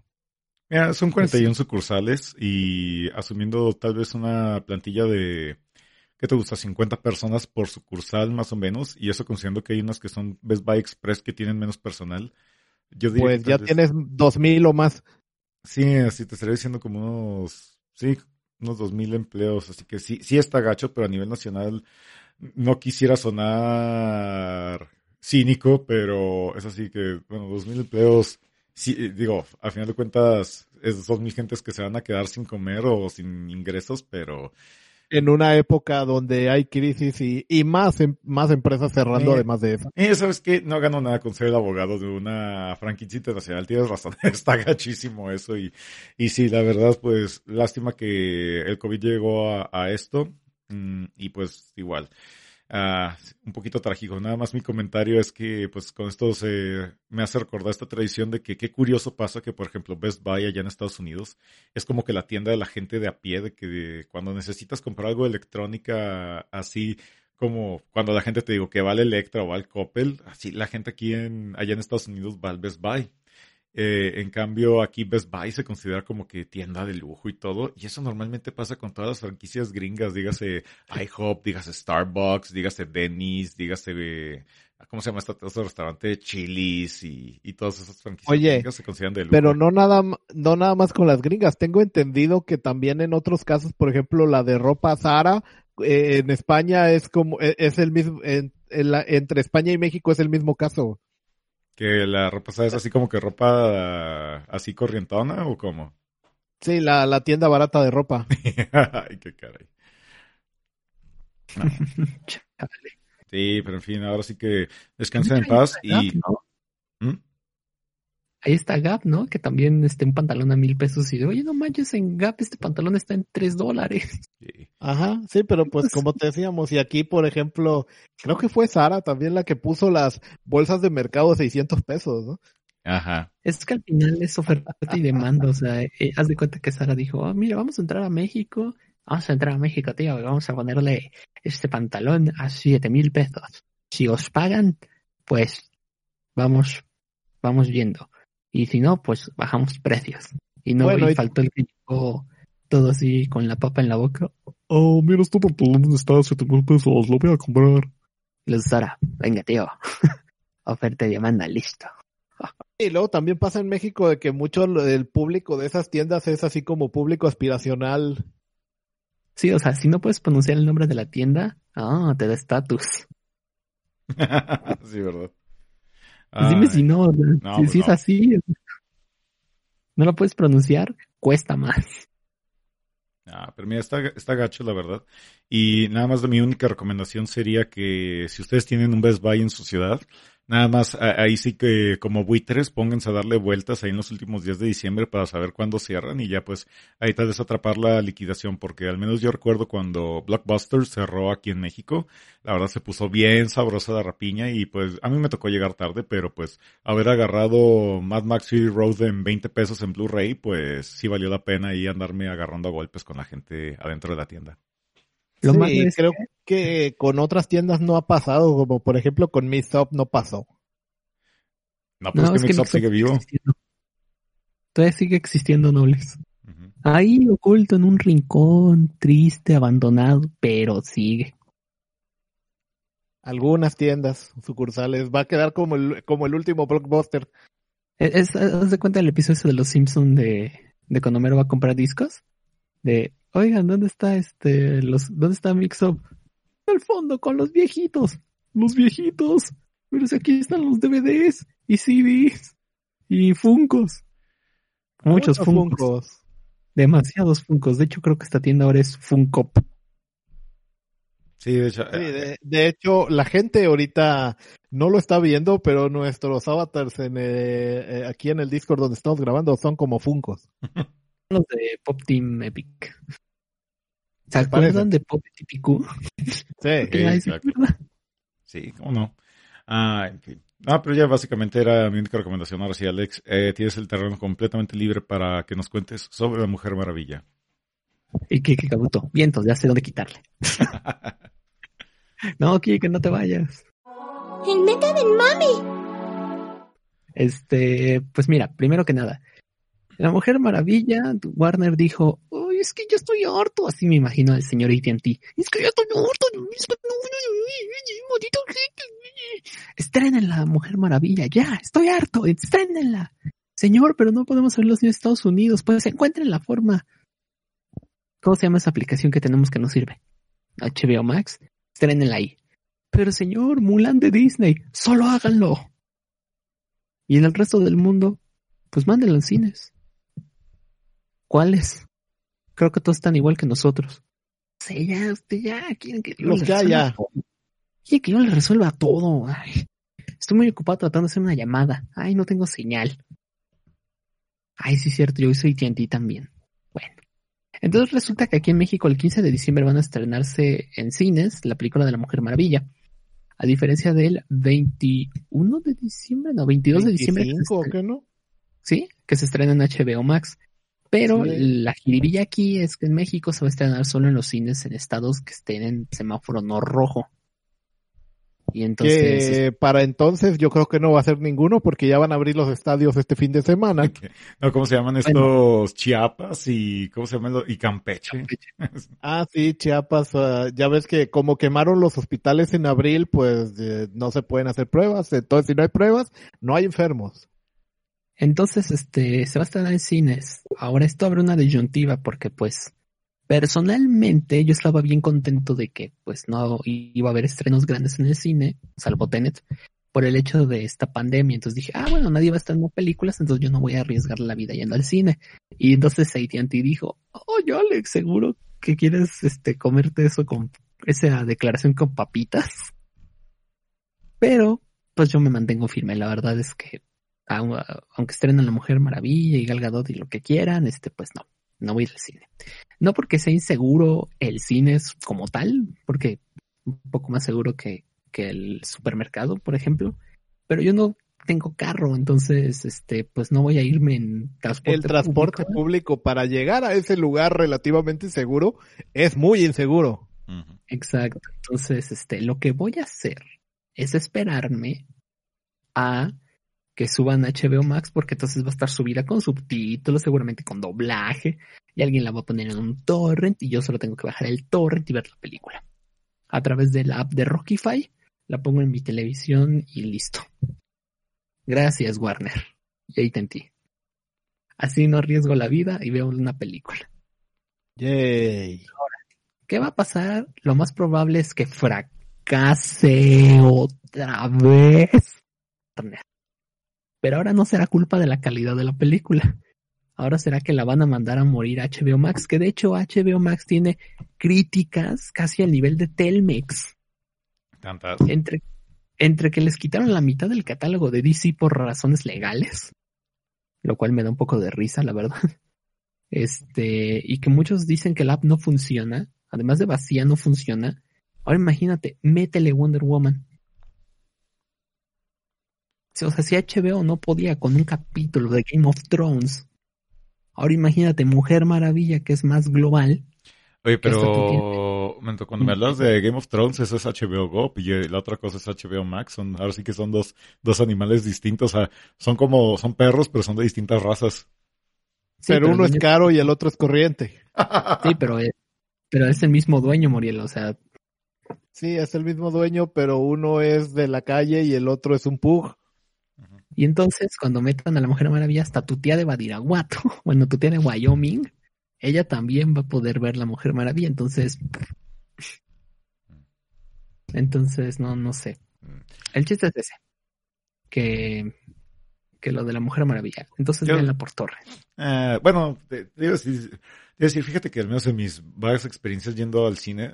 Mira, son 41 pues sucursales y asumiendo tal vez una plantilla de, ¿qué te gusta? 50 personas por sucursal más o menos y eso considerando que hay unas que son Best Buy Express que tienen menos personal. Yo pues ya tienes 2000 o más. Sí, así te estaría diciendo como unos, sí, unos dos mil empleos, así que sí, sí está gacho, pero a nivel nacional no quisiera sonar cínico, pero es así que, bueno, dos mil empleos, sí, digo, a final de cuentas, es, son mil gentes que se van a quedar sin comer o sin ingresos, pero en una época donde hay crisis y, y más, em- más empresas cerrando Eh, además de eso. Eh, ¿Sabes qué? No gano nada con ser el abogado de una franquicia internacional. Tienes razón, [LAUGHS] está gachísimo eso. Y, y sí, la verdad, pues, lástima que el COVID llegó a, a esto. mm, y pues, igual. Ah, un poquito trágico. Nada más mi comentario es que, pues, con esto se me hace recordar esta tradición de que qué curioso pasa que, por ejemplo, Best Buy allá en Estados Unidos es como que la tienda de la gente de a pie, de que cuando necesitas comprar algo de electrónica así, como cuando la gente te digo que va al Electra o va al Coppel, así la gente aquí en, allá en Estados Unidos va al Best Buy. Eh, en cambio, aquí Best Buy se considera como que tienda de lujo y todo, y eso normalmente pasa con todas las franquicias gringas, dígase IHOP, dígase Starbucks, dígase Denny's, dígase, eh, ¿cómo se llama este otro restaurante? Chili's y, y todas esas franquicias Oye, gringas se consideran de lujo. Pero no nada, no nada más con las gringas. Tengo entendido que también en otros casos, por ejemplo, la de ropa Zara, eh, en España es como, e- es el mismo, en- en la- entre España y México es el mismo caso. Que la ropa, ¿sabes? Así como que ropa así corrientona o cómo? Sí, la, la tienda barata de ropa. [LAUGHS] Ay, qué caray. [LAUGHS] Sí, pero en fin, ahora sí que descansen en paz y... ¿Mm? Ahí está Gap, ¿no? Que también este, un pantalón a mil pesos y de, oye, no manches, en Gap este pantalón está en tres dólares. Sí. Ajá, sí, pero pues como te decíamos, y aquí, por ejemplo, creo que fue Sara también la que puso las bolsas de mercado de 600 pesos, ¿no? Ajá. Es que al final es oferta y demanda, o sea, eh, haz de cuenta que Sara dijo, "Ah, mira, vamos a entrar a México, vamos a entrar a México, tío, y vamos a ponerle este pantalón a siete mil pesos. Si os pagan, pues vamos, vamos viendo. Y si no, pues bajamos precios. Y no Bueno, y faltó el que llegó todo así con la papa en la boca. Oh, mira, este pantalón está a siete mil pesos, lo voy a comprar. Los Sara, venga, tío. [LAUGHS] Oferta y demanda, listo. Y luego también pasa en México de que mucho del público de esas tiendas es así como público aspiracional. Sí, o sea, si no puedes pronunciar el nombre de la tienda, ah, te da estatus. [LAUGHS] sí, ¿verdad? Pues dime Ay, si no, si, pues si es así, no lo puedes pronunciar, cuesta más. Ah, pero mira, está, está gacho, la verdad. Y nada más de mi única recomendación sería que si ustedes tienen un Best Buy en su ciudad, nada más ahí sí que como buitres pónganse a darle vueltas ahí en los últimos días de diciembre para saber cuándo cierran y ya pues ahí tal vez atrapar la liquidación porque al menos yo recuerdo cuando Blockbuster cerró aquí en México, la verdad se puso bien sabrosa la rapiña y pues a mí me tocó llegar tarde, pero pues haber agarrado Mad Max Fury Road en 20 pesos en Blu-ray, pues sí valió la pena ahí andarme agarrando a golpes con la gente adentro de la tienda. Lo Sí, es creo que con otras tiendas no ha pasado, como por ejemplo con Miss Up no pasó. No, pues no, que es que Mixup Mixup sigue vivo. existiendo. Todavía sigue existiendo Nobles. Ahí oculto en un rincón, triste, abandonado, pero sigue. Algunas tiendas sucursales va a quedar como el, como el último blockbuster. Es, es- haz de cuenta el episodio de los Simpsons de, de cuando Homero va a comprar discos. De, oigan, ¿dónde está este, los, dónde está Mixup? Al fondo, con los viejitos. Los viejitos. Pero si aquí están los DVDs y CDs y Funcos. Muchos Funcos. Funkos. Demasiados Funcos. De hecho, creo que esta tienda ahora es Funko. Sí, de hecho, Sí, eh, de, de hecho, la gente ahorita no lo está viendo, pero nuestros avatars en, eh, eh, aquí en el Discord donde estamos grabando son como Funkos. [LAUGHS] Los de Pop Team Epic. ¿Se acuerdan de Pop Típico? Sí. [LAUGHS] Nadie se exacto. sí, cómo no. Ah, en fin. No, pero ya básicamente era mi única recomendación. Ahora sí, Alex, eh, tienes el terreno completamente libre para que nos cuentes sobre la Mujer Maravilla. Y que, cabuto. Vientos, ya sé dónde quitarle. [LAUGHS] no, Kike, que no te vayas. El meca del mami. Este, pues mira, primero que nada, la Mujer Maravilla, Warner dijo, "Uy, es que yo estoy harto, así me imagino al señor AT&T, es que yo estoy harto, es que no, maldito gente. estrenen la Mujer Maravilla, ya, estoy harto, estrenenla. Señor, pero no podemos hacerlo en Estados Unidos, pues encuentren la forma. ¿Cómo se llama esa aplicación que tenemos que no sirve? HBO Max, estrenenla ahí. Pero señor, Mulan de Disney, solo háganlo. Y en el resto del mundo, pues mándenlo en cines. ¿Cuáles? Creo que todos están igual que nosotros. Sí, ya, usted ya, quieren que yo les ya, resuelva ya. todo. Quieren que yo les resuelva todo. Ay, estoy muy ocupado tratando de hacer una llamada. Ay, no tengo señal. Ay, sí es cierto, yo soy TNT también. Bueno. Entonces resulta que aquí en México el 15 de diciembre van a estrenarse en cines la película de la Mujer Maravilla. A diferencia del 21 de diciembre, no, 22 de diciembre. que se 25, ¿o estrena- qué no? Sí, que se estrena en HBO Max. Pero Sí. la jiribilla aquí es que en México se va a estrenar solo en los cines en estados que estén en semáforo no rojo. Y entonces, que para entonces yo creo que no va a ser ninguno porque ya van a abrir los estadios este fin de semana. [LAUGHS] No, ¿cómo se llaman estos Chiapas y cómo se llaman los- y Campeche? [LAUGHS] Ah, sí, Chiapas, ah, ya ves que como quemaron los hospitales en abril, pues eh, no se pueden hacer pruebas. Entonces, si no hay pruebas, no hay enfermos. Entonces, este, se va a estrenar en cines. Ahora esto abre una disyuntiva porque, pues, personalmente yo estaba bien contento de que, pues, no iba a haber estrenos grandes en el cine, salvo Tenet, por el hecho de esta pandemia. Entonces dije, ah, bueno, nadie va a estrenar películas, entonces yo no voy a arriesgar la vida yendo al cine. Y entonces AT&T dijo, oye, Alex, seguro que quieres, este, comerte eso con esa declaración con papitas. Pero, pues yo me mantengo firme. La verdad es que, aunque estrenen La Mujer Maravilla y Gal Gadot y lo que quieran, este, pues no, no voy a ir al cine. No porque sea inseguro el cine es como tal, porque un poco más seguro que, que el supermercado, por ejemplo, pero yo no tengo carro, entonces, este, pues no voy a irme en transporte. El transporte público. público para llegar a ese lugar relativamente seguro es muy inseguro. Exacto. Entonces, este, lo que voy a hacer es esperarme a que suban HBO Max, porque entonces va a estar subida con subtítulos, seguramente con doblaje, y alguien la va a poner en un torrent, y yo solo tengo que bajar el torrent y ver la película. A través de la app de Rockify, la pongo en mi televisión y listo. Gracias, Warner. Y AT&T. Así no arriesgo la vida y veo una película. Yay. ¿Qué va a pasar? Lo más probable es que fracase otra vez. Pero ahora no será culpa de la calidad de la película. Ahora será que la van a mandar a morir a HBO Max, que de hecho HBO Max tiene críticas casi al nivel de Telmex. Tantas. Entre, entre que les quitaron la mitad del catálogo de DC por razones legales, lo cual me da un poco de risa, la verdad. [LAUGHS] Este, y que muchos dicen que la app no funciona, además de vacía, no funciona. Ahora imagínate, métele Wonder Woman. O sea, si HBO no podía con un capítulo de Game of Thrones, ahora imagínate Mujer Maravilla, que es más global. Oye, pero momento, cuando me hablas de Game of Thrones, eso es HBO Go y eh, la otra cosa es HBO Max. Son, ahora sí que son dos, dos animales distintos. O sea, son como, son perros, pero son de distintas razas. Sí, pero uno es caro y el otro es corriente. Sí, pero es, pero es el mismo dueño, Muriel. O sea, Sí, es el mismo dueño, pero uno es de la calle y el otro es un pug. Y entonces, cuando metan a la Mujer Maravilla, hasta tu tía de Badiraguato, [LAUGHS] bueno, tu tía de Wyoming, ella también va a poder ver la Mujer Maravilla. Entonces, entonces, no, no sé. El chiste es ese. Que, que lo de la Mujer Maravilla. Entonces, Yo- véanla por torre. Eh, bueno, a decir, fíjate que al menos en mis varias experiencias yendo al cine,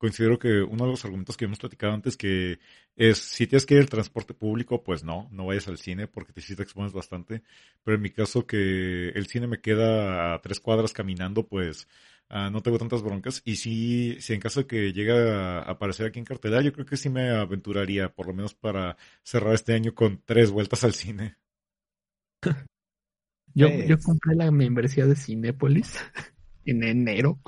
considero que uno de los argumentos que hemos platicado antes que es, si tienes que ir al transporte público, pues no, no vayas al cine porque te, sí te expones bastante. Pero en mi caso que el cine me queda a tres cuadras caminando, pues ah, no tengo tantas broncas. Y sí, si en caso de que llegue a aparecer aquí en cartelera, yo creo que sí me aventuraría, por lo menos para cerrar este año con tres vueltas al cine. [LAUGHS] Yo, Pues. yo compré la membresía de Cinépolis [LAUGHS] en enero.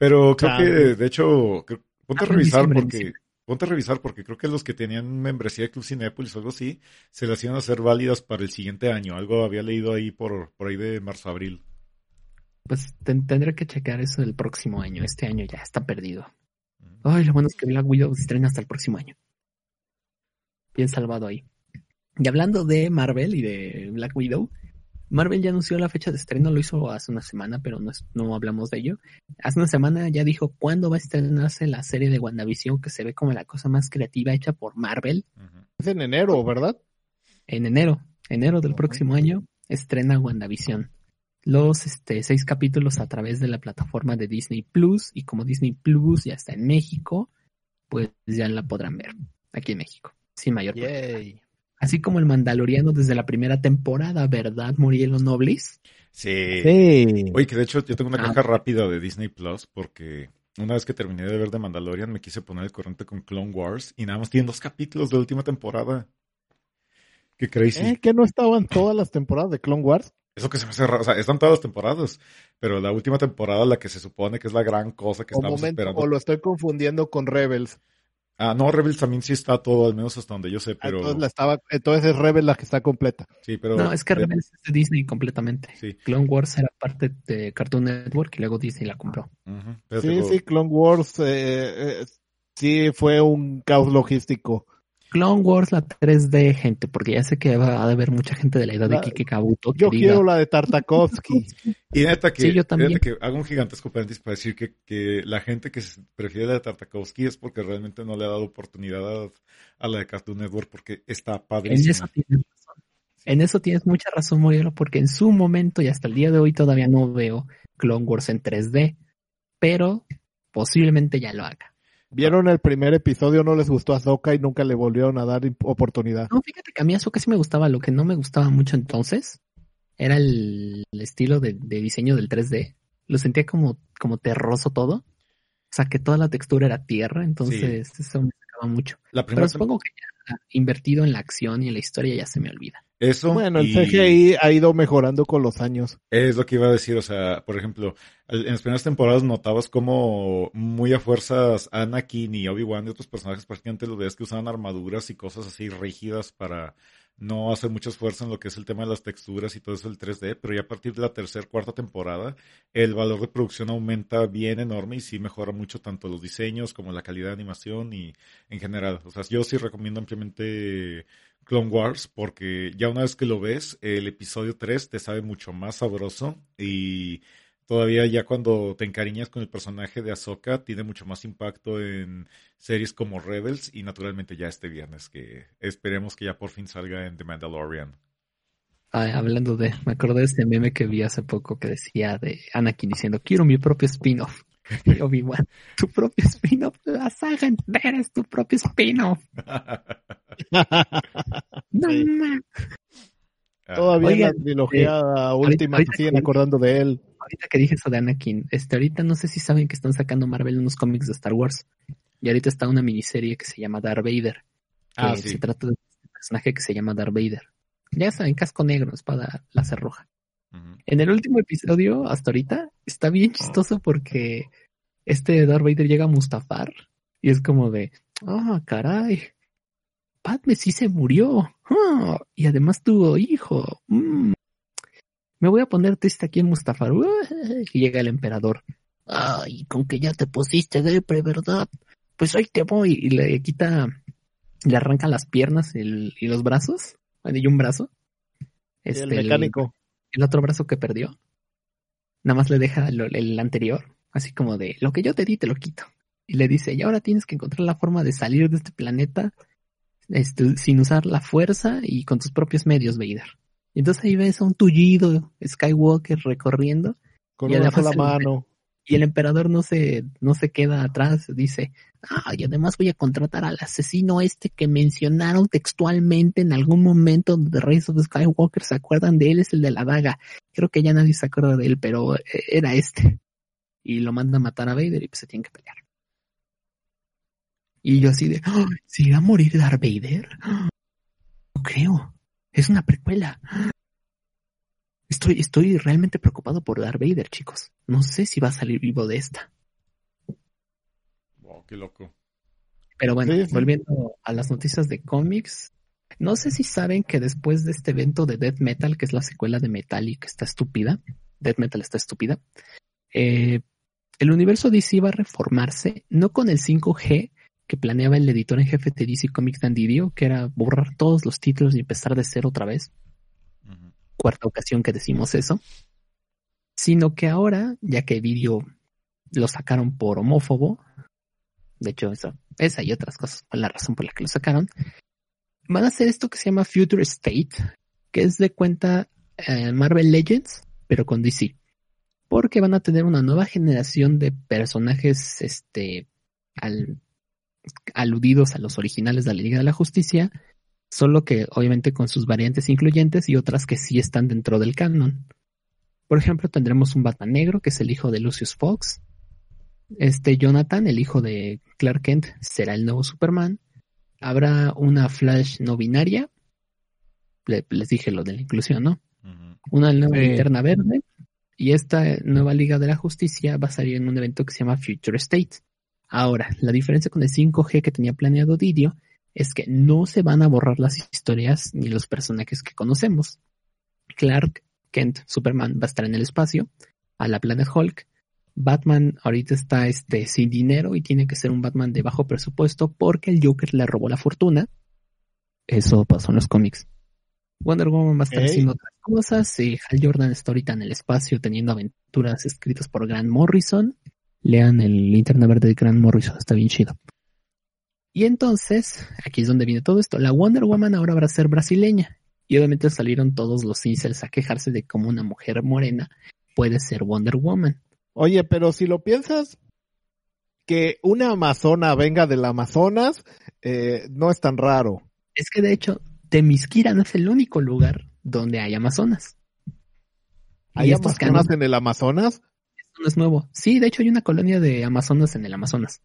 Pero creo que, de hecho, creo- ponte a Ah, revisar porque, ponte a revisar porque creo que los que tenían membresía de Club Cinépolis o algo así, se las iban a hacer válidas para el siguiente año. Algo había leído ahí por, por ahí de marzo-abril. Pues ten- tendré que checar eso el próximo año. Este año ya está perdido. Ay, lo bueno es que Black Widow se estrena hasta el próximo año. Bien salvado ahí. Y hablando de Marvel y de Black Widow, Marvel ya anunció la fecha de estreno, lo hizo hace una semana, pero no, es- no hablamos de ello. Hace una semana ya dijo cuándo va a estrenarse la serie de WandaVision, que se ve como la cosa más creativa hecha por Marvel. Es en enero, ¿verdad? En enero, enero del próximo año, estrena WandaVision. los este, seis capítulos a través de la plataforma de Disney Plus y como Disney Plus ya está en México, pues ya la podrán ver aquí en México, sin mayor problema. Así como el Mandaloriano desde la primera temporada, ¿verdad, Murielo Noblis? Sí. Sí. Oye, que de hecho yo tengo una Ah. queja rápida de Disney Plus porque una vez que terminé de ver The Mandalorian me quise poner el corriente con Clone Wars y nada más tienen dos capítulos de la última temporada. Qué crazy. ¿Eh? ¿Que no estaban todas las temporadas de Clone Wars? Eso que se me hace raro. O sea, están todas las temporadas, pero la última temporada, la que se supone que es la gran cosa que O, estamos momento, esperando. o lo estoy confundiendo con Rebels. Ah, no, Rebels también sí está todo, al menos hasta donde yo sé, Ah, pero Entonces, la estaba, entonces es Rebels la que está completa. sí, pero No, es que Rebels es de Disney completamente. Sí. Clone Wars era parte de Cartoon Network y luego Disney la compró. Sí, sí, Clone Wars eh, eh, sí fue un caos logístico. Clone Wars la 3D, gente, porque ya sé que va a haber mucha gente de la edad de La- Kike Kabuto que Yo diga, quiero la de Tartakovsky. [LAUGHS] Y neta que, Sí, yo también. neta que hago un gigantesco paréntesis para decir que, que la gente que prefiere la de Tartakovsky es porque realmente no le ha dado oportunidad a, a la de Cartoon Network porque está en eso padrísima. tienes razón. En eso tienes mucha razón, Murielo, porque en su momento y hasta el día de hoy todavía no veo Clone Wars en 3D, pero posiblemente ya lo haga. Vieron el primer episodio, no les gustó a Zoka y nunca le volvieron a dar oportunidad. No, fíjate que a mí eso casi me gustaba. Lo que no me gustaba mucho entonces era el, el estilo de, de diseño del 3D. Lo sentía como, como terroso todo. O sea, que toda la textura era tierra, entonces eso me sacaba mucho. La Pero supongo que ya invertido en la acción y en la historia ya se me olvida. Eso Bueno, el y- CGI ha ido mejorando con los años. Es lo que iba a decir, o sea, por ejemplo, en las primeras temporadas notabas como muy a fuerzas Anakin y Obi-Wan y otros personajes prácticamente los veías que usaban armaduras y cosas así rígidas para no hacer mucho esfuerzo en lo que es el tema de las texturas y todo eso del 3D, pero ya a partir de la tercera, cuarta temporada, el valor de producción aumenta bien enorme y sí mejora mucho tanto los diseños como la calidad de animación y en general. O sea, yo sí recomiendo ampliamente Clone Wars porque ya una vez que lo ves, el episodio 3 te sabe mucho más sabroso y todavía ya cuando te encariñas con el personaje de Ahsoka tiene mucho más impacto en series como Rebels y naturalmente ya este viernes que esperemos que ya por fin salga en The Mandalorian. Ay, hablando de, me acordé de este meme que vi hace poco que decía de Anakin diciendo, quiero mi propio spin-off. [LAUGHS] Y Obi-Wan, tu propio spin-off, la saga entera es tu propio spin-off. [LAUGHS] No, Sí. ma. Todavía Oigan, la trilogía última ahorita siguen acordando de él. Ahorita que dije eso de Anakin, este, ahorita no sé si saben que están sacando Marvel unos cómics de Star Wars. Y ahorita está una miniserie que se llama Darth Vader. Ah, sí. se trata de un personaje que se llama Darth Vader. Ya saben, casco negro, espada láser roja. En el último episodio, hasta ahorita, está bien chistoso porque este Darth Vader llega a Mustafar y es como de, ah, caray, Padme sí se murió. ah, y además tuvo hijo. mm, me voy a poner triste aquí en Mustafar. uah", Y llega el emperador. Ay, con que ya te pusiste depre, ¿verdad? Pues ahí te voy. Y le quita, le arranca las piernas el- y los brazos. Y un brazo. el Este, mecánico. el otro brazo que perdió. Nada más le deja lo- el anterior, así como de lo que yo te di te lo quito. Y le dice, y ahora tienes que encontrar la forma de salir de este planeta este, sin usar la fuerza y con tus propios medios, Vader. Y entonces ahí ves a un tullido Skywalker recorriendo con y una sola mano. y el emperador no se, no se queda atrás, dice, ah, y además voy a contratar al asesino este que mencionaron textualmente en algún momento de Rise of Skywalker, ¿se acuerdan de él? Es el de la daga. Creo que ya nadie se acuerda de él, pero eh, era este. Y lo manda a matar a Vader y pues se tienen que pelear. Y yo así de, "Ah, ¿se irá a morir Darth Vader? [GASPS] No creo. Es una precuela. Estoy, estoy realmente preocupado por Darth Vader, chicos. No sé si va a salir vivo de esta. Wow, qué loco. Pero bueno, Sí, sí. volviendo a las noticias de cómics, no sé si saben que después de este evento de Death Metal, que es la secuela de Metallic, está estúpida, Death Metal está estúpida, eh, el universo DC va a reformarse, no con el 5G que planeaba el editor en jefe de DC Comics Dan Didio, que era borrar todos los títulos y empezar de cero otra vez, cuarta ocasión que decimos eso, sino que ahora, ya que Video lo sacaron por homófobo, de hecho, eso, esa y otras cosas fue la razón por la que lo sacaron, van a hacer esto que se llama Future State, que es de cuenta eh, Marvel Legends, pero con DC. Porque van a tener una nueva generación de personajes este, al, aludidos a los originales de la Liga de la Justicia, solo que obviamente con sus variantes incluyentes y otras que sí están dentro del canon. Por ejemplo, tendremos un Batman negro, que es el hijo de Lucius Fox. Este Jonathan, el hijo de Clark Kent, será el nuevo Superman. Habrá una Flash no binaria. les dije lo de la inclusión, ¿no? Una nueva linterna verde. Y esta nueva Liga de la Justicia va a salir en un evento que se llama Future State. Ahora, la diferencia con el 5G que tenía planeado Didio es que no se van a borrar las historias ni los personajes que conocemos. Clark Kent, Superman, va a estar en el espacio, a la Planet Hulk. Batman ahorita está este, sin dinero y tiene que ser un Batman de bajo presupuesto porque el Joker le robó la fortuna. Eso pasó en los cómics. Wonder Woman va a estar haciendo otras cosas y Hal Jordan está ahorita en el espacio teniendo aventuras escritas por Grant Morrison. Lean el linterna verde de Grant Morrison, está bien chido. Y entonces, aquí es donde viene todo esto. La Wonder Woman ahora va a ser brasileña. Y obviamente salieron todos los incels a quejarse de cómo una mujer morena puede ser Wonder Woman. Oye, pero si lo piensas, que una amazona venga del Amazonas, eh, no es tan raro. Es que de hecho, Temisquira no es el único lugar donde hay amazonas. ¿Hay amazonas en el Amazonas? No es nuevo. Sí, de hecho hay una colonia de amazonas en el Amazonas.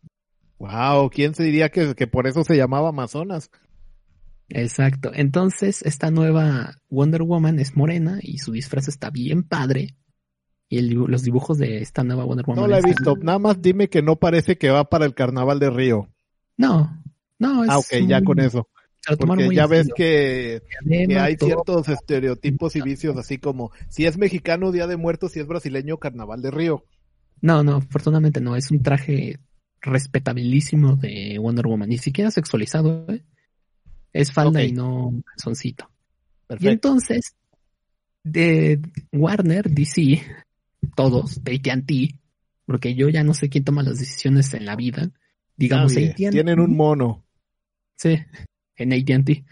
Wow, ¿quién se diría que, que por eso se llamaba Amazonas? Exacto. Entonces, esta nueva Wonder Woman es morena y su disfraz está bien padre. Y los dibujos de esta nueva Wonder Woman. No la he visto. Nada más dime que no parece que va para el carnaval de Río. No, no. Es ah, ok, ya con eso. Porque ya ves que, que, hay ciertos estereotipos y vicios, así como si es mexicano, Día de Muertos, si es brasileño, Carnaval de Río. No, no, afortunadamente no. Es un traje respetabilísimo de Wonder Woman. Ni siquiera sexualizado, ¿eh? Es falda y no calzoncito. Y entonces, de Warner, DC, todos, AT&T, porque yo ya no sé quién toma las decisiones en la vida. Digamos. Tienen un mono. Sí, en AT&T.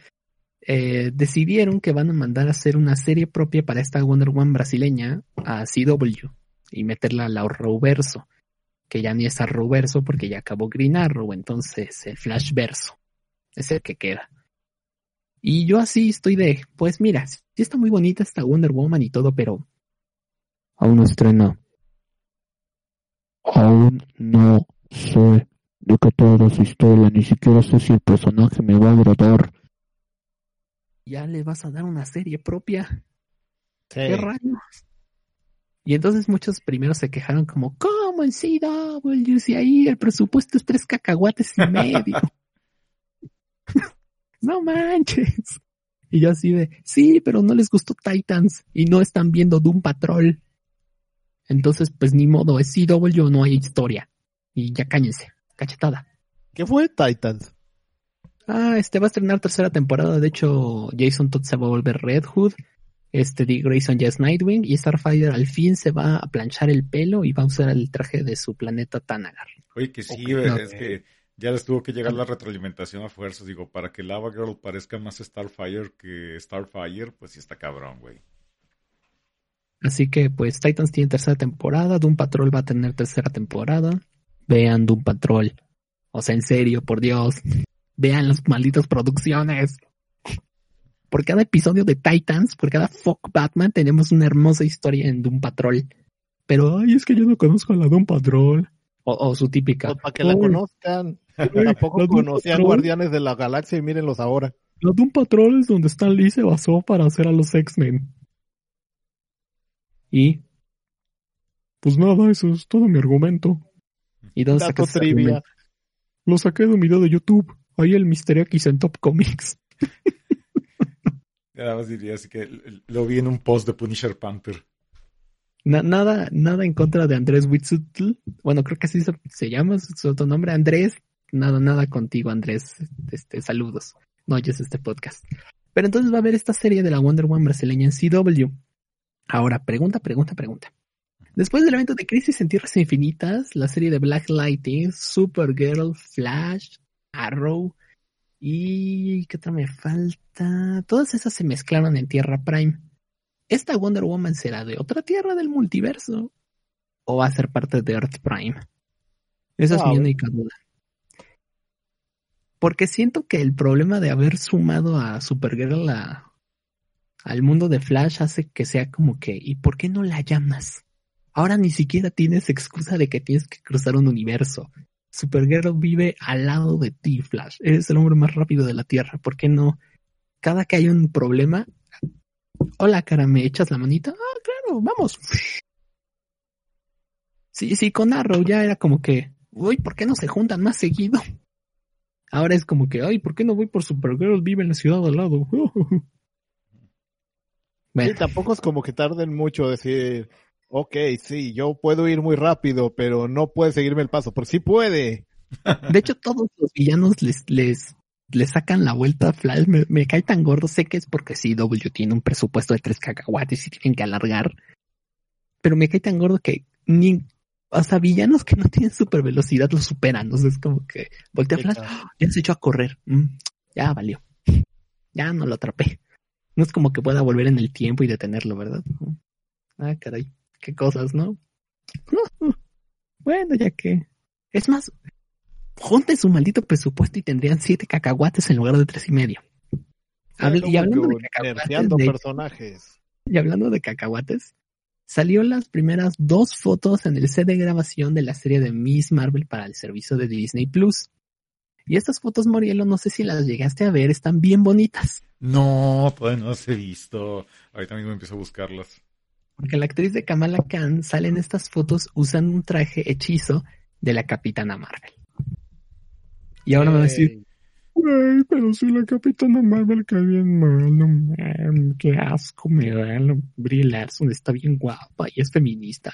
Eh, decidieron que van a mandar a hacer una serie propia para esta Wonder Woman brasileña a CW y meterla al Arrowverso, que ya ni es Arrowverso porque ya acabó Green Arrow, entonces el Flashverso es el que queda. Y yo así estoy de, pues mira, sí está muy bonita esta Wonder Woman y todo, pero aún no estrena. Aún no sé de qué toda su historia, ni siquiera sé si el personaje me va a agradar. Ya le vas a dar una serie propia. ¿Qué rayos? Y entonces muchos primero se quejaron como, ¿cómo en CW? Si ahí el presupuesto es tres cacahuates y medio. [LAUGHS] [LAUGHS] no manches. Y yo así de, sí, pero no les gustó Titans y no están viendo Doom Patrol. Entonces, pues ni modo, es CW, no hay historia. Y ya cáñense, cachetada. ¿Qué fue Titans? Ah, este va a estrenar tercera temporada. De hecho, Jason Todd se va a volver Red Hood. Este Dick Grayson ya es Nightwing. Y Starfighter al fin se va a planchar el pelo y va a usar el traje de su planeta Tanagar. Oye, que sí, es que ya les tuvo que llegar la retroalimentación a fuerzas. Digo, para que Lava Girl parezca más Starfire que Starfire, pues sí está cabrón, güey. Así que, pues, Titans tiene tercera temporada. Doom Patrol va a tener tercera temporada. Vean Doom Patrol. O sea, en serio, por Dios. Vean las malditas producciones. Por cada episodio de Titans, por cada fuck Batman, tenemos una hermosa historia en Doom Patrol. Pero, ay, es que yo no conozco a la Doom Patrol. O, su típica. Pues, para que la conozcan. Tampoco conocían Guardianes de la Galaxia y mírenlos ahora. La Doom Patrol es donde Stan Lee se basó para hacer a los X-Men. Y. Pues nada, eso es todo mi argumento. ¿Y dónde Dato trivia. Lo saqué de un video de YouTube. Ahí el Mister X en Top Comics. Nada más diría así que lo vi en un post de Punisher Panther nada, nada en contra de Andrés Witzutl. Bueno, creo que así se, llama su otro nombre. Andrés, nada, nada contigo, Andrés. Este, saludos. No oyes este podcast. Pero entonces va a haber esta serie de la Wonder Woman brasileña en CW. Ahora, pregunta, pregunta, pregunta. Después del evento de Crisis en Tierras Infinitas, la serie de Black Lightning, Supergirl, Flash, Arrow y ¿qué otra me falta? Todas esas se mezclaron en Tierra Prime. ¿esta Wonder Woman será de otra tierra del multiverso? ¿O va a ser parte de Earth Prime? Esa es Ah, mi única duda. Porque siento que el problema de haber sumado a Supergirl a- al mundo de Flash hace que sea como que, ¿y por qué no la llamas? Ahora ni siquiera tienes excusa de que tienes que cruzar un universo. Supergirl vive al lado de ti, Flash. Eres el hombre más rápido de la Tierra. ¿Por qué no? Cada que hay un problema, hola cara, ¿me echas la manita? Ah, claro, vamos. Sí, sí, con Arrow ya era como que, uy, ¿por qué no se juntan más seguido? Ahora es como que, ay, ¿por qué no voy por Supergirl? Vive en la ciudad al lado. [LAUGHS] Bueno, tampoco es como que tarden mucho decir, ok, sí, yo puedo ir muy rápido, pero no puede seguirme el paso, porque sí puede. de hecho todos los villanos les, les, les sacan la vuelta a Flash. Me, me cae tan gordo. Sé que es porque CW tiene un presupuesto de tres cacahuates y tienen que alargar. Pero me cae tan gordo que ni, o sea, villanos que no tienen super velocidad lo superan. O sea, es como que voltea a Flash, ¡ah! ya se echó a correr. Mm, ya valió. Ya no lo atrapé. No es como que pueda volver en el tiempo y detenerlo, ¿verdad? Ah, caray. Qué cosas, ¿no? Bueno, ya que. Es más, junten su maldito presupuesto y tendrían siete cacahuates en lugar de tres y medio. Habl- y hablando de cacahuates, nerfeando de- personajes. y hablando de cacahuates, salió las primeras dos fotos en el set de grabación de la serie de Miss Marvel para el servicio de Disney Plus. Y estas fotos, Morielo, no sé si las llegaste a ver, están bien bonitas. No, todavía no las he visto. Ahorita mismo empiezo a buscarlas. Porque la actriz de Kamala Khan sale en estas fotos usando un traje hechizo de la Capitana Marvel. Y ahora me va a decir, Güey, pero si la Capitana Marvel cae bien mal, mames, qué asco me da. Brie Larson está bien guapa y es feminista.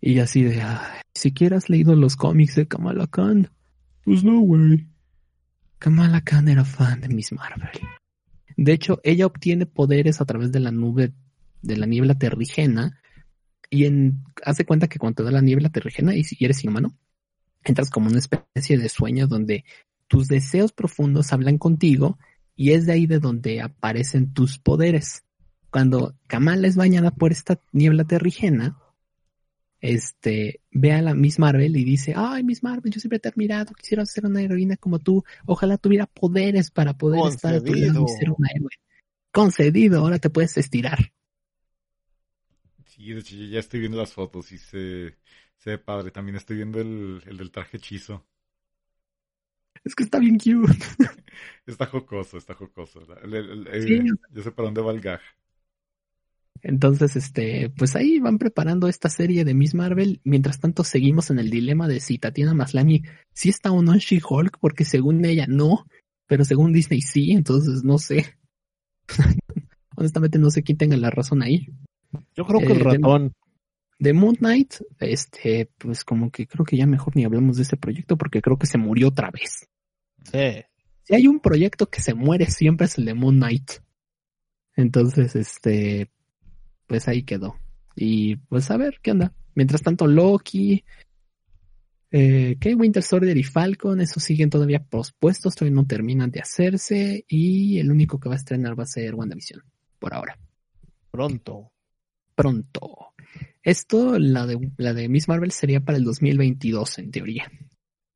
Y así de, "Ay, siquiera has leído los cómics de Kamala Khan. Pues no, güey. Kamala Khan era fan de Miss Marvel. De hecho, ella obtiene poderes a través de la nube, de la niebla terrigena. Y hace cuenta que cuando te da la niebla terrigena y si eres inhumano, entras como una especie de sueño donde tus deseos profundos hablan contigo y es de ahí de donde aparecen tus poderes. Cuando Kamala es bañada por esta niebla terrigena, este, ve a la Miss Marvel y dice, ay, Miss Marvel, yo siempre te he admirado, quisiera ser una heroína como tú, ojalá tuviera poderes para poder estar a tu lado y Concedido. ser una héroe. Concedido, ahora te puedes estirar. Sí, de hecho ya estoy viendo las fotos y se, se ve padre. También estoy viendo el, el del traje hechizo. Es que está bien cute. [LAUGHS] Está jocoso, está jocoso. El- el- el- Sí. eh, Yo sé para dónde va el gag. Entonces, este, pues ahí van preparando esta serie de Miss Marvel. Mientras tanto, seguimos en el dilema de si Tatiana Maslany sí está o no en She-Hulk, porque según ella no, pero según Disney sí, entonces no sé. [LAUGHS] Honestamente, no sé quién tenga la razón ahí. Yo creo que el Eh, de- ratón. De Moon Knight, este, pues como que creo que ya mejor ni hablamos de ese proyecto porque creo que se murió otra vez. Sí. Si hay un proyecto que se muere siempre es el de Moon Knight. Entonces, este, pues ahí quedó. Y pues a ver qué onda. Mientras tanto, Loki, eh, que Winter Soldier y Falcon, esos siguen todavía pospuestos, todavía no terminan de hacerse. Y el único que va a estrenar va a ser WandaVision, por ahora. Pronto. Pronto. Esto, la de, la de Miss Marvel, sería para el 2022, en teoría.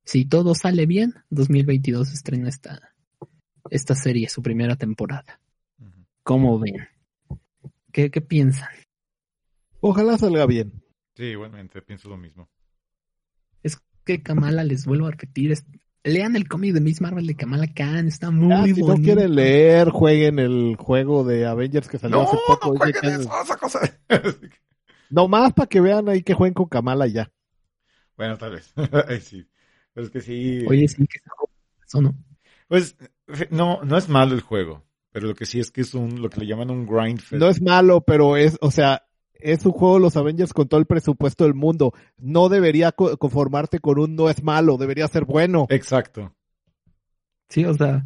Si todo sale bien, 2022 estrena esta, esta serie, su primera temporada. ¿Cómo ven? ¿Qué, qué piensan? Ojalá salga bien. Sí, igualmente, pienso lo mismo. Es que Kamala, les vuelvo a repetir, es- lean el cómic de Miss Marvel de Kamala Khan, está muy Ah, si no quieren leer, jueguen el juego de Avengers que salió No, hace poco. no jueguen eso, esa cosa. [LAUGHS] No más para que vean ahí que jueguen con Kamala ya. bueno, tal vez. [LAUGHS] Sí. Pero es que sí. Oye, sí, que eso no. Pues no, no es malo el juego. Pero lo que sí es que es un, lo que le llaman un grind fest. No es malo, pero es, o sea, es un juego de los Avengers con todo el presupuesto del mundo. No debería co- conformarte con un no es malo, debería ser bueno. Exacto. Sí, o sea,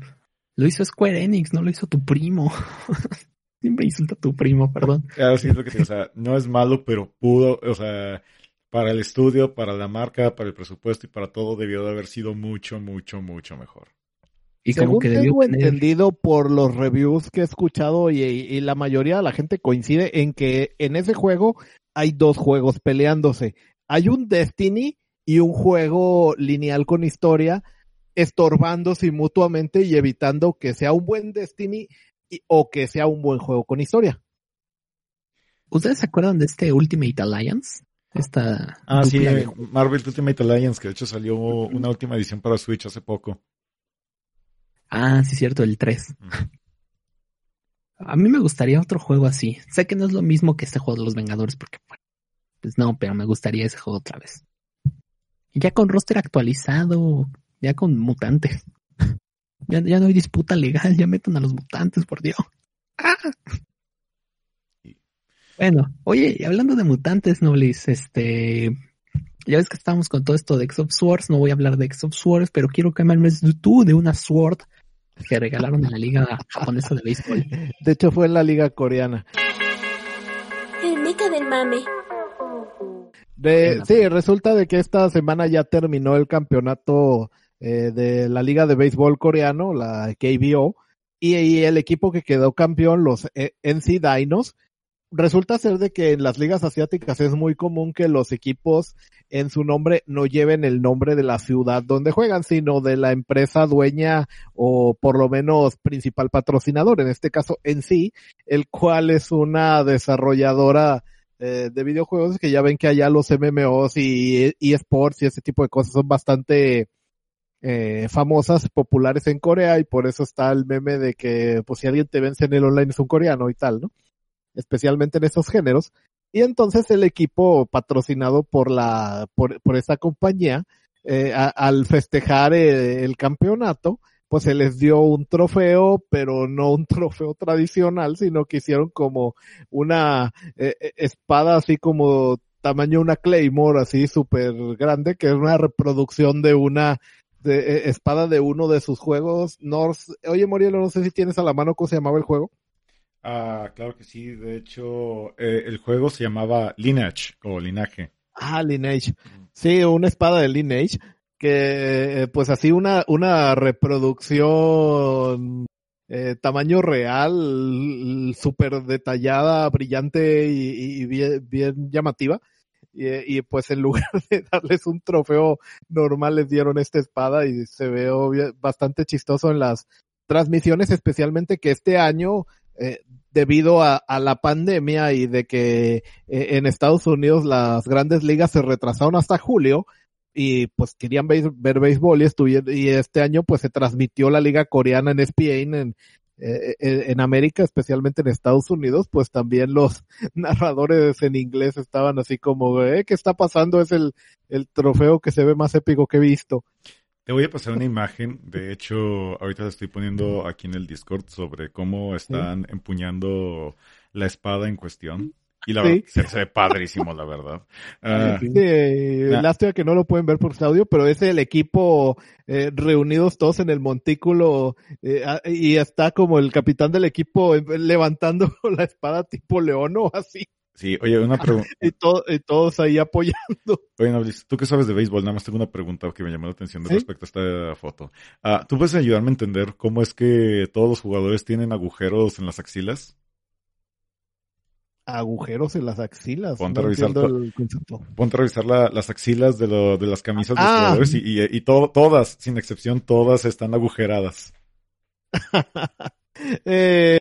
lo hizo Square Enix, no lo hizo tu primo. [LAUGHS] Siempre insulta a tu primo, perdón. Claro, sí es lo que te- o sea, no es malo, pero pudo, o sea, para el estudio, para la marca, para el presupuesto y para todo debió de haber sido mucho, mucho, mucho mejor. Y como Según que debió tengo tener- entendido por los reviews que he escuchado y, y la mayoría de la gente coincide en que en ese juego hay dos juegos peleándose. Hay un Destiny y un juego lineal con historia estorbándose mutuamente y evitando que sea un buen Destiny y- o que sea un buen juego con historia. ¿Ustedes se acuerdan de este Ultimate Alliance? Esta Ah, sí, de- Marvel Ultimate Alliance, que de hecho salió una última edición para Switch hace poco. Ah, sí, cierto, el 3. A mí me gustaría otro juego así. Sé que no es lo mismo que este juego de los Vengadores, porque bueno, pues no, pero me gustaría ese juego otra vez. Y ya con roster actualizado, ya con mutantes. [LAUGHS] Ya, ya no hay disputa legal, ya metan a los mutantes, por Dios. ¡Ah! Bueno, oye, hablando de mutantes, Noblis, este, ya ves que estamos con todo esto de X of Swords, no voy a hablar de X of Swords, pero quiero que me hables tú de una Sword que regalaron en la liga japonesa de béisbol. De hecho fue en la liga coreana. El meca del mame. De, sí, resulta de que esta semana ya terminó el campeonato eh, de la Liga de Béisbol coreano, la KBO, y, y el equipo que quedó campeón, los eh, NC Dinos, resulta ser de que en las ligas asiáticas es muy común que los equipos en su nombre no lleven el nombre de la ciudad donde juegan, sino de la empresa dueña o por lo menos principal patrocinador, en este caso NC, el cual es una desarrolladora eh, de videojuegos que ya ven que allá los MMOs y eSports y ese tipo de cosas son bastante eh, famosas, populares en Corea y por eso está el meme de que pues si alguien te vence en el online es un coreano y tal, ¿no? Especialmente en esos géneros. Y entonces el equipo patrocinado por la, por, por esta compañía, eh, al festejar eh, el campeonato, pues se les dio un trofeo, pero no un [LAUGHS] trofeo tradicional, sino que hicieron como una eh, eh, espada así como tamaño una Claymore así súper grande, que es una reproducción de una de, espada de uno de sus juegos. North, oye Morielo, no sé si tienes a la mano cómo se llamaba el juego. Ah, claro que sí. De hecho, eh, el juego se llamaba Lineage o Linaje. Ah, Lineage. Sí, una espada de Lineage que eh, pues así una, una reproducción eh, tamaño real, súper detallada, brillante y, bien, llamativa. Y, pues en [LAUGHS] lugar de darles un trofeo normal les dieron esta espada y se ve bastante chistoso en las transmisiones, especialmente que este año, eh, debido a, a la pandemia y de que eh, en Estados Unidos las grandes ligas se retrasaron hasta julio y pues querían ver, béisbol y, estuvieron, y este año pues se transmitió la liga coreana en ESPN en, eh, en, en América, especialmente en Estados Unidos, pues también los [LAUGHS] narradores en inglés estaban así como, eh, ¿qué está pasando? Es el, el trofeo que se ve más épico que he visto. Te voy a pasar una imagen, de hecho, ahorita la estoy poniendo aquí en el Discord sobre cómo están empuñando la espada en cuestión. Y la Sí. verdad, se, se ve padrísimo, la verdad. [LAUGHS] Ah, Sí, Ah. lástima que no lo pueden ver por audio, pero es el equipo eh, reunidos todos en el montículo eh, ah, y está como el capitán del equipo eh, levantando [LAUGHS] la espada tipo león o así sí, oye, una pregunta. [LAUGHS] y, to- y todos ahí apoyando. Oye, Noblis, tú que sabes de béisbol, nada más tengo una pregunta que me llamó la atención ¿Sí? respecto a esta foto. Ah, ¿Tú puedes ayudarme a entender cómo es que todos los jugadores tienen agujeros en las axilas? Agujeros en las axilas. Ponte no a revisar el. Ponte a revisar la- las axilas de, lo- de las camisas de los Ah. jugadores y, y, y to- todas, sin excepción, todas están agujeradas. [LAUGHS] Eh,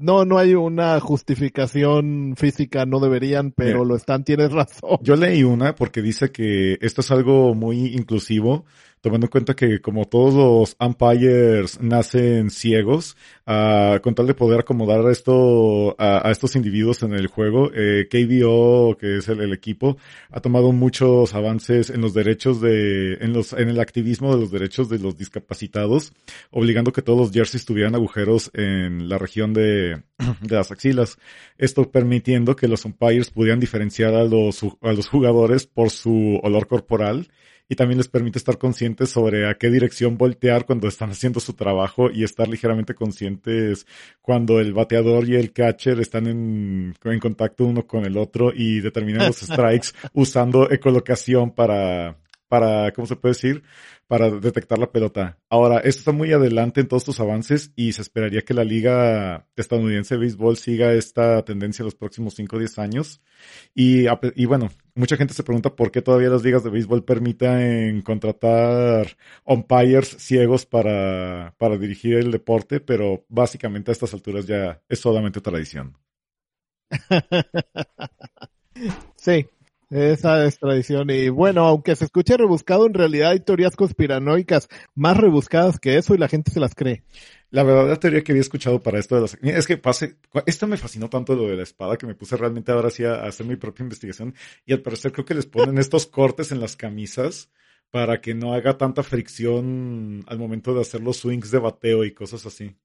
no, no hay una justificación física, no deberían, pero lo están, tienes razón. Yo leí una porque dice que esto es algo muy inclusivo, tomando en cuenta que como todos los umpires nacen ciegos, ah, con tal de poder acomodar esto a, a estos individuos en el juego, eh, KBO, que es el, el equipo, ha tomado muchos avances en los derechos de, en los, en el activismo de los derechos de los discapacitados, obligando que todos los jerseys tuvieran agujeros en la región de, [CLEARS THROAT] de las axilas. Esto permitiendo que los umpires pudieran diferenciar a los, a los jugadores por su olor corporal y también les permite estar conscientes sobre a qué dirección voltear cuando están haciendo su trabajo y estar ligeramente conscientes cuando el bateador y el catcher están en, en contacto uno con el otro y determinan los [LAUGHS] strikes usando ecolocación para, para, ¿cómo se puede decir? Para detectar la pelota. Ahora, esto está muy adelante en todos estos avances y se esperaría que la liga estadounidense de béisbol siga esta tendencia en los próximos 5 o 10 años. Y, y bueno, mucha gente se pregunta por qué todavía las ligas de béisbol permiten contratar umpires ciegos para, para dirigir el deporte, pero básicamente a estas alturas ya es solamente tradición. [LAUGHS] sí, esa es tradición. Y bueno, aunque se escuche rebuscado, en realidad hay teorías conspiranoicas más rebuscadas que eso y la gente se las cree. La verdadera teoría que había escuchado para esto de las... Es que pase... Esto me fascinó tanto lo de la espada que me puse realmente ahora sí a hacer mi propia investigación. Y al parecer creo que les ponen estos cortes en las camisas para que no haga tanta fricción al momento de hacer los swings de bateo y cosas así.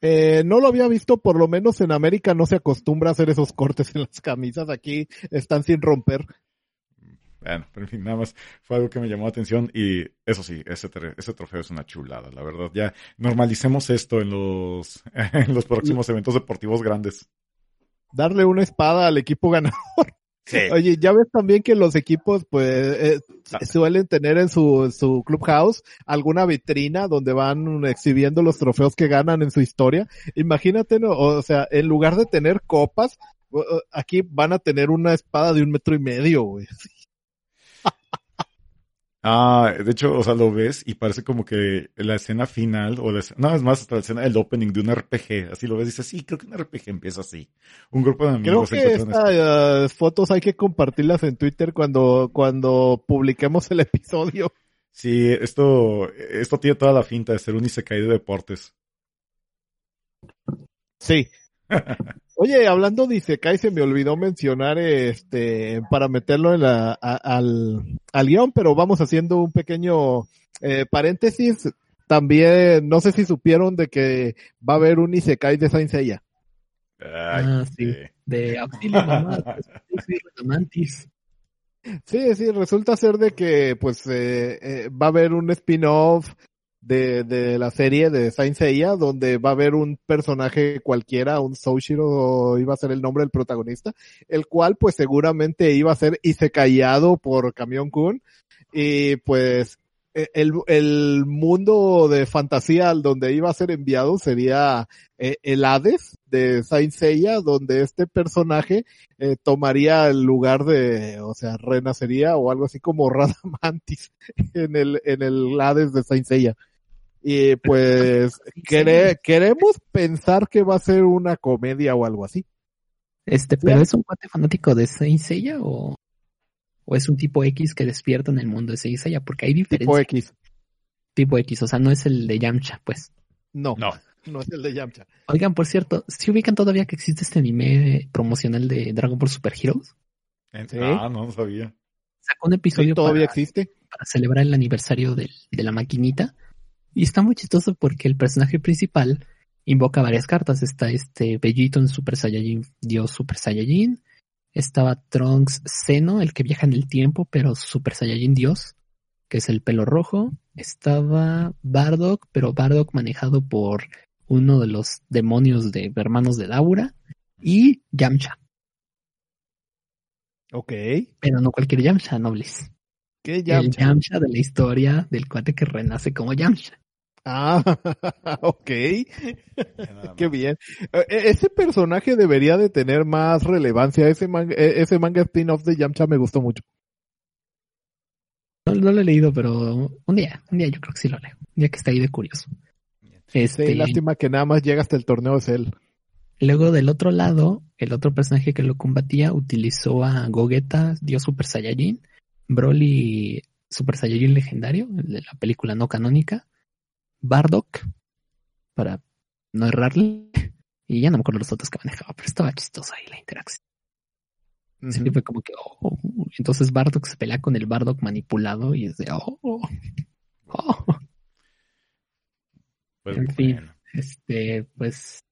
Eh, no lo había visto, por lo menos en América no se acostumbra a hacer esos cortes en las camisas. Aquí están sin romper. Bueno, pero en fin, nada más fue algo que me llamó la atención y eso sí, ese, ese trofeo es una chulada, la verdad. Ya normalicemos esto en los, [LAUGHS] en los próximos eventos deportivos grandes. Darle una espada al equipo ganador. Oye, ya ves también que los equipos pues eh, suelen tener en su, su clubhouse alguna vitrina donde van exhibiendo los trofeos que ganan en su historia. Imagínate, ¿no? o sea, en lugar de tener copas, aquí van a tener una espada de un metro y medio, güey. Ah, de hecho, o sea, lo ves y parece como que la escena final, o la no, es más, hasta la escena del opening de un RPG, así lo ves y dices, sí, creo que un RPG empieza así. Un grupo de amigos. Creo que estas fotos hay que compartirlas en Twitter cuando, cuando publiquemos el episodio. Sí, esto, esto tiene toda la finta de ser un Isekai de deportes. Sí, Oye, hablando de Isekai, se me olvidó mencionar este para meterlo en la, al, al guion, pero vamos haciendo un pequeño eh, paréntesis. También, no sé si supieron de que va a haber un Isekai de Saint Seiya. ah, sí. De Auxilio Mamá, [LAUGHS] Sí, sí, resulta ser de que pues eh, eh, va a haber un spin-off de, de la serie de Saint Seiya, donde va a haber un personaje cualquiera, un Soushiro iba a ser el nombre del protagonista, el cual pues seguramente iba a ser callado por Camión Kun, y pues e, el, el mundo de fantasía al donde iba a ser enviado sería eh, el Hades de Saint Seiya, donde este personaje eh, tomaría el lugar de, o sea, renacería o algo así como [LAUGHS] Radamantis en el, en el Hades de Saint Seiya. Y pues [LAUGHS] queremos pensar que va a ser una comedia o algo así. Este, pero ¿es un cuate fanático de Saint Seiya o, o es un tipo X que despierta en el mundo de Saint Seiya? Porque hay diferencia. Tipo X. Tipo X, o sea, no es el de Yamcha, pues. No, no, no es el de Yamcha. Oigan, por cierto, ¿si ubican todavía que existe este anime promocional de Dragon Ball Super Heroes? Ah, no, sabía. Sacó un episodio todavía existe para celebrar el aniversario de la maquinita y está muy chistoso porque el personaje principal invoca varias cartas. Está este Bellito en Super Saiyajin, Dios Super Saiyajin. Estaba Trunks Seno, el que viaja en el tiempo, pero Super Saiyajin Dios, que es el pelo rojo. Estaba Bardock, pero Bardock manejado por uno de los demonios de hermanos de Laura. Y Yamcha. Ok. Pero no cualquier Yamcha, Nobles. ¿Qué Yamcha? El Yamcha de la historia del cuate que renace como Yamcha. Ah, [LAUGHS] ok. Qué bien. E, e, ese personaje debería de tener más relevancia. Ese manga, e, ese manga spin-off de Yamcha me gustó mucho. No, lo he leído, pero un día, un día yo creo que sí lo leo. Un día que está ahí de curioso. Este, lástima que nada más llega hasta el torneo de Cell. Luego del otro lado, el otro personaje que lo combatía utilizó a Gogeta, Dios Super Saiyajin, Broly Super Saiyajin legendario, de la película no canónica, Bardock, para no errarle, y ya no me acuerdo los otros que manejaba, pero estaba chistoso ahí la interacción. Uh fue como que, oh, entonces Bardock se pelea con el Bardock manipulado y es de, oh, oh. Pues en fin, este, pues.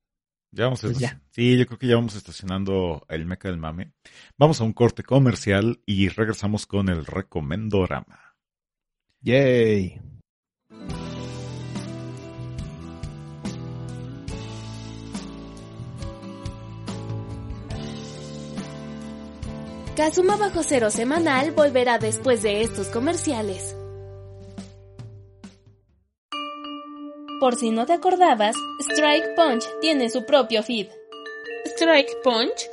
Ya vamos pues Sí, yo creo que ya vamos estacionando el meca del mame. Vamos a un corte comercial y regresamos con el recomendorama. Yay. Kazuma Bajo Cero Semanal volverá después de estos comerciales. Por si no te acordabas, Strike Punch tiene su propio feed. ¿Strike Punch?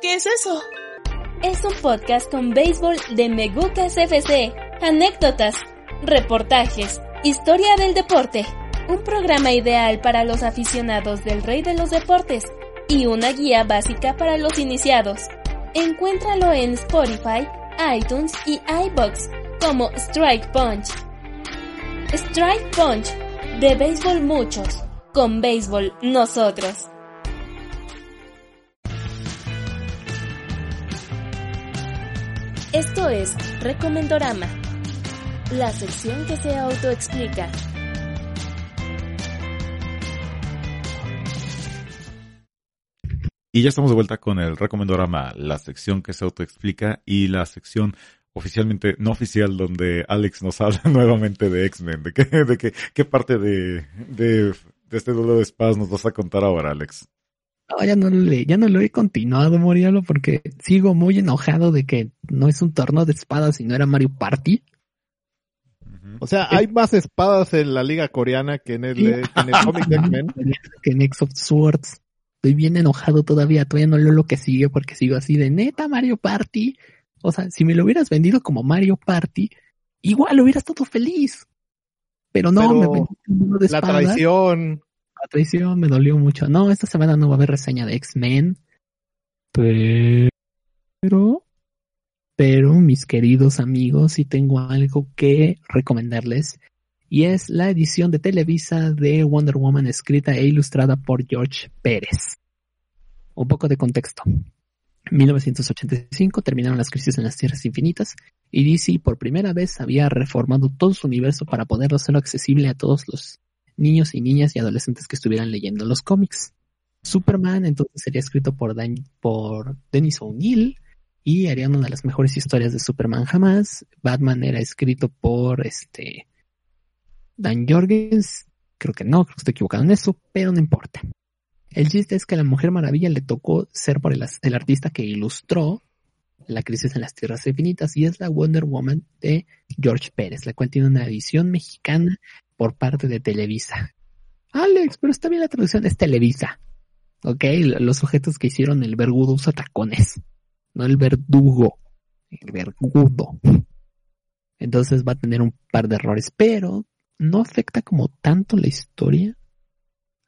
¿Qué es eso? Es un podcast con béisbol de Megucas FC, anécdotas, reportajes, historia del deporte, un programa ideal para los aficionados del rey de los deportes y una guía básica para los iniciados. Encuéntralo en Spotify, iTunes y iBox como Strike Punch. Strike Punch, de béisbol muchos, con béisbol nosotros. Esto es Recomendorama, la sección que se autoexplica. Y ya estamos de vuelta con el Recomendorama, la sección que se autoexplica y la sección oficialmente no oficial donde Alex nos habla [LAUGHS] nuevamente de X-Men. ¿De qué, de qué, qué parte de, de, de este duelo de espadas nos vas a contar ahora, Alex? No, ya no, le, ya no lo he continuado, Morialo, porque sigo muy enojado de que no es un torneo de espadas, sino era Mario Party. O sea, hay más espadas en la liga coreana que en el, Sí. eh, que en el cómic de X-Men. [LAUGHS] Que en X of Swords. Estoy bien enojado todavía, todavía no leo lo que sigue porque sigo así de neta Mario Party. O sea, si me lo hubieras vendido como Mario Party, igual hubiera estado feliz. Pero no, Pero me vendiste de La espadas. traición. La traición me dolió mucho. No, esta semana no va a haber reseña de X-Men. Pero, pero, mis queridos amigos, sí tengo algo que recomendarles. Y es la edición de Televisa de Wonder Woman escrita e ilustrada por George Pérez. Un poco de contexto. 1985 terminaron las crisis en las Tierras Infinitas y DC por primera vez había reformado todo su universo para poderlo hacerlo accesible a todos los niños y niñas y adolescentes que estuvieran leyendo los cómics. Superman entonces sería escrito por, Dan- por Dennis O'Neill y haría una de las mejores historias de Superman jamás. Batman era escrito por este Dan Jorgens, creo que no, creo que estoy equivocado en eso, pero no importa. El chiste es que la Mujer Maravilla le tocó ser por el artista que ilustró la crisis en las tierras infinitas y es la Wonder Woman de George Pérez, la cual tiene una edición mexicana por parte de Televisa. Alex, pero está bien la traducción, es Televisa. Ok, los sujetos que hicieron el vergudo usa tacones, no el verdugo, el vergudo. Entonces va a tener un par de errores, pero no afecta como tanto la historia.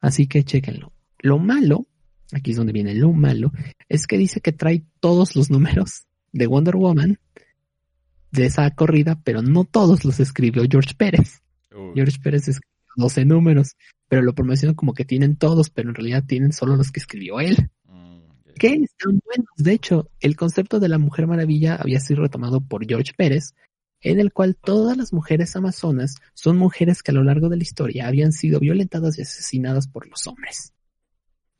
Así que chequenlo. Lo malo, aquí es donde viene lo malo, es que dice que trae todos los números de Wonder Woman de esa corrida, pero no todos los escribió George Pérez. Uy, George Pérez escribió 12 números, pero lo promocionó como que tienen todos, pero en realidad tienen solo los que escribió él. mm, Que están buenos. De hecho, el concepto de la Mujer Maravilla había sido retomado por George Pérez, en el cual todas las mujeres amazonas son mujeres que a lo largo de la historia habían sido violentadas y asesinadas por los hombres.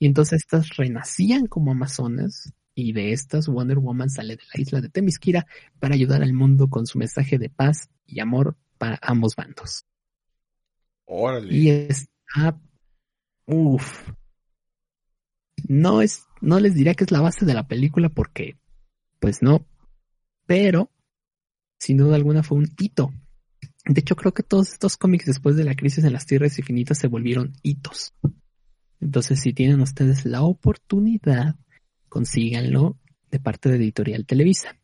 Y entonces estas renacían como amazonas, y de estas Wonder Woman sale de la isla de Temisquira para ayudar al mundo con su mensaje de paz y amor para ambos bandos. Órale. Y está. Uf. No es. No les diría que es la base de la película porque. Pues no. Pero. Sin duda alguna fue un hito. De hecho, creo que todos estos cómics después de la crisis en las tierras infinitas se volvieron hitos. Entonces, si tienen ustedes la oportunidad, consíganlo de parte de Editorial Televisa.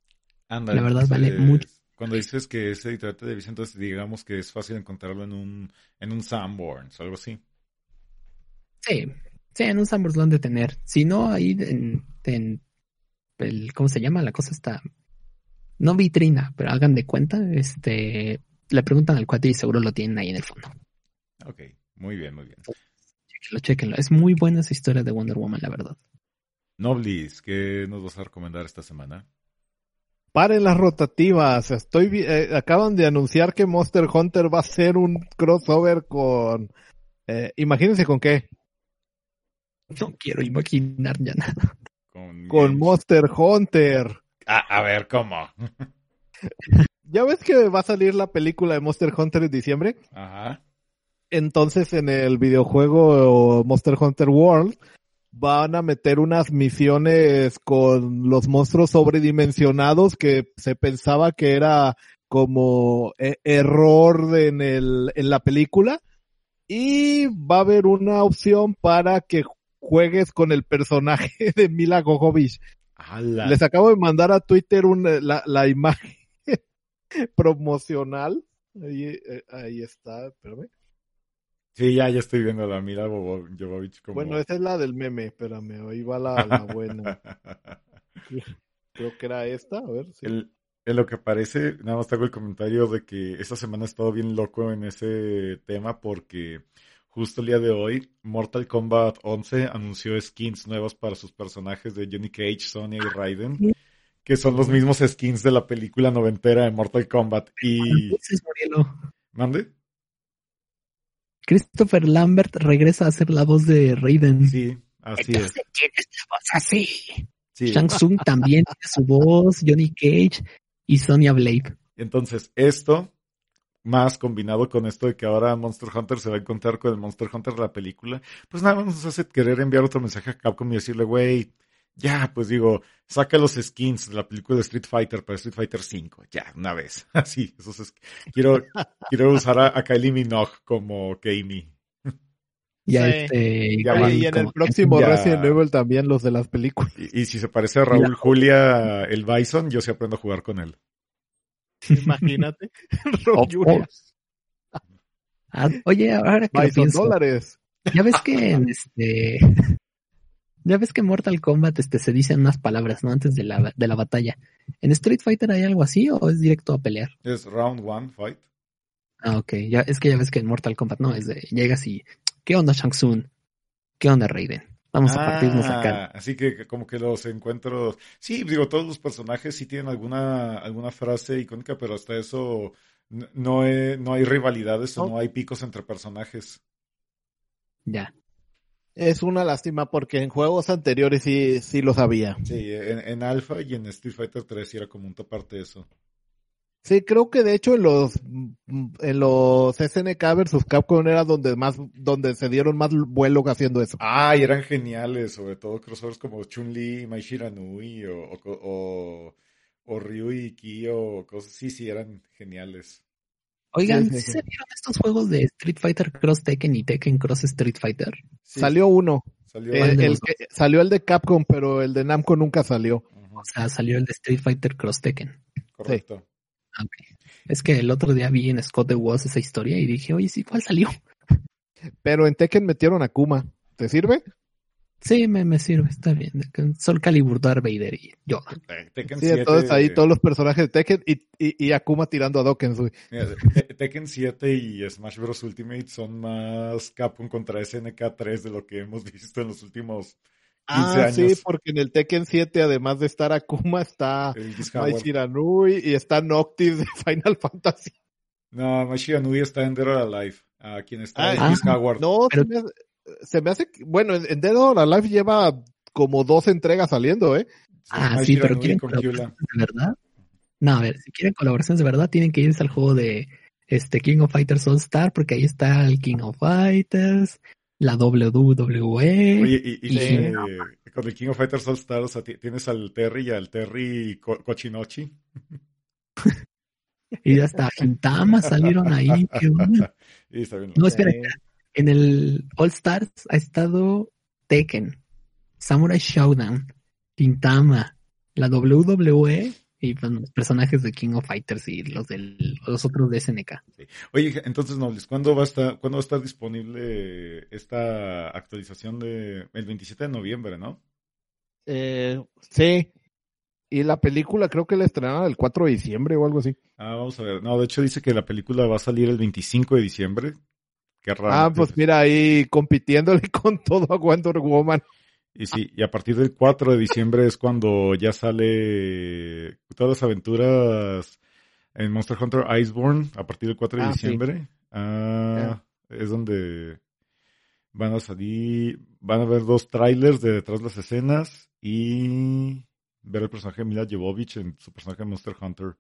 Ándale, la verdad vale mucho. Cuando dices que es editorial de televisión, entonces digamos que es fácil encontrarlo en un, en un Sanborns o algo así. Sí, sí, en un Sanborns lo han de tener. Si no, ahí en, en el, ¿cómo se llama? La cosa está, no vitrina, pero hagan de cuenta, este, le preguntan al cuate y seguro lo tienen ahí en el fondo. Ok, muy bien, muy bien. Chequenlo, chequenlo. Es muy buena esa historia de Wonder Woman, la verdad. Noblis, ¿qué nos vas a recomendar esta semana? Paren las rotativas. Estoy eh, acaban de anunciar que Monster Hunter va a ser un crossover con eh, imagínense con qué? No quiero imaginar ya nada. Con, Con Monster Hunter. Ah, a ver, ¿cómo? [LAUGHS] ¿Ya ves que va a salir la película de Monster Hunter en diciembre? Ajá. Entonces en el videojuego Monster Hunter World van a meter unas misiones con los monstruos sobredimensionados que se pensaba que era como eh, error en el, en la película. Y va a haber una opción para que juegues con el personaje [LAUGHS] de Mila. ¡Hala! Les acabo de mandar a Twitter una, la, la imagen [LAUGHS] promocional. Ahí, eh, ahí está, espérame. Sí, ya, ya estoy viendo la Bobo- Jovovich como... Bueno, esa es la del meme, espérame, ahí va la, la buena. [LAUGHS] Creo que era esta, a ver. sí. El- en lo que parece, nada más te hago el comentario de que esta semana he estado bien loco en ese tema porque justo el día de hoy Mortal Kombat 11 anunció skins nuevas para sus personajes de Johnny Cage, Sonya y Raiden, que son los mismos skins de la película noventera de Mortal Kombat. Y... ¿Mande? Christopher Lambert regresa a ser la voz de Raiden. Sí, así es. Entonces tienes la voz así. Sí. Shang Tsung también tiene su voz, Johnny Cage y Sonya Blade. Entonces, esto, más combinado con esto de que ahora Monster Hunter se va a encontrar con el Monster Hunter de la película, pues nada más nos hace querer enviar otro mensaje a Capcom y decirle, güey, ya, pues digo, saca los skins de la película de Street Fighter para Street Fighter 5, ya, una vez. [LAUGHS] Así, esos es, quiero, quiero usar a, a Kylie Minogue como Kami. Ya Sí. este. Ya, van y en el próximo Ya. Resident Evil también los de las películas. Y, y si se parece a Raúl Julia, el Bison, yo sí aprendo a jugar con él. Imagínate. [LAUGHS] Of Julia. Ah, oye, ahora que lo Bison pienso, dólares. ya ves que en este. Ya ves que en Mortal Kombat este, se dicen unas palabras, ¿no? Antes de la, de la batalla. ¿En Street Fighter hay algo así o es directo a pelear? Es round one fight. Ah, ok. Ya, es que ya ves que en Mortal Kombat no, es de llegas y. ¿Qué onda, Shang Tsung? ¿Qué onda, Raiden? Vamos a partirnos Ah, acá. Así que como que los encuentros, sí, digo, todos los personajes sí tienen alguna alguna frase icónica, pero hasta eso no, he- no hay rivalidades o No. no hay picos entre personajes. Ya. Es una lástima porque en juegos anteriores sí, sí lo sabía. Sí, en, en Alpha y en Street Fighter 3 sí era como un taparte eso. Sí, creo que de hecho en los en los SNK versus Capcom era donde más donde se dieron más vuelo haciendo eso. Ah, y eran geniales, sobre todo crossovers como Chun-Li, Mai Shiranui o, o, o, o Ryu y Kyo, cosas sí, sí, eran geniales. Oigan, Sí, sí, ¿sí sí. se vieron estos juegos de Street Fighter Cross Tekken y Tekken Cross Street Fighter? Sí, salió uno. salió Eh, ¿Cuál de el que- salió el de Capcom, pero el de Namco nunca salió. O sea, salió el de Street Fighter Cross Tekken. correcto. Ah. Es que el otro día vi en Scott the Walls esa historia y dije, oye, sí, ¿cuál salió? Pero en Tekken metieron a Kuma. ¿Te sirve? Sí, me, me sirve, está bien. Sol Calibur, Darth Vader y. Te- Tekken Sí, 7 entonces ahí todos los personajes de Tekken y, y, y Akuma tirando a Te- Tekken 7 y Smash Bros. Ultimate son más Capcom contra SNK 3 de lo que hemos [LAUGHS] visto en los últimos 15 Ah, sí, años. porque en el Tekken 7, además de estar Akuma, está El Geese Mai Howard. Shiranui y está Noctis de [LAUGHS] Final Fantasy. No, Mai Shiranui está en Dead or Alive. A quien está Ah, es ah. Howard. No, Pero- se, me hace, bueno, en en Dead or Alive lleva como dos entregas saliendo, ¿eh? Ah, sí, pero Shiranui ¿quieren colaboraciones de verdad? No, a ver, si quieren colaboraciones de verdad, tienen que irse al juego de este King of Fighters All Star, porque ahí está el King of Fighters, la WWE. Oye, y, y que con el King of Fighters All Stars o sea, ti- tienes al Terry y al Terry Co- Cochinochi. [LAUGHS] Y hasta Gintama salieron ahí. ¿qué onda? [LAUGHS] Y está bien. No, espera, Eh, en el All Stars ha estado Tekken, Samurai Showdown, Gintama, la WWE y pues, los personajes de King of Fighters y los del los otros de SNK. Oye, entonces, Nobles, ¿cuándo va a estar, ¿cuándo va a estar disponible esta actualización de el 27 de noviembre, no? eh, sí. Y la película creo que la estrenaron el 4 de diciembre o algo así. Ah, vamos a ver. No, de hecho dice que la película va a salir el 25 de diciembre. Qué raro. Ah, pues mira, ahí compitiéndole [LAUGHS] con todo a Wonder Woman. Y sí, y a partir del 4 de diciembre es cuando ya sale todas las aventuras en Monster Hunter Iceborne, a partir del 4 de Ah, sí. diciembre. Ah, es donde van a salir, van a ver dos trailers de detrás de las escenas y ver el personaje de Mila Jovovich en su personaje de Monster Hunter.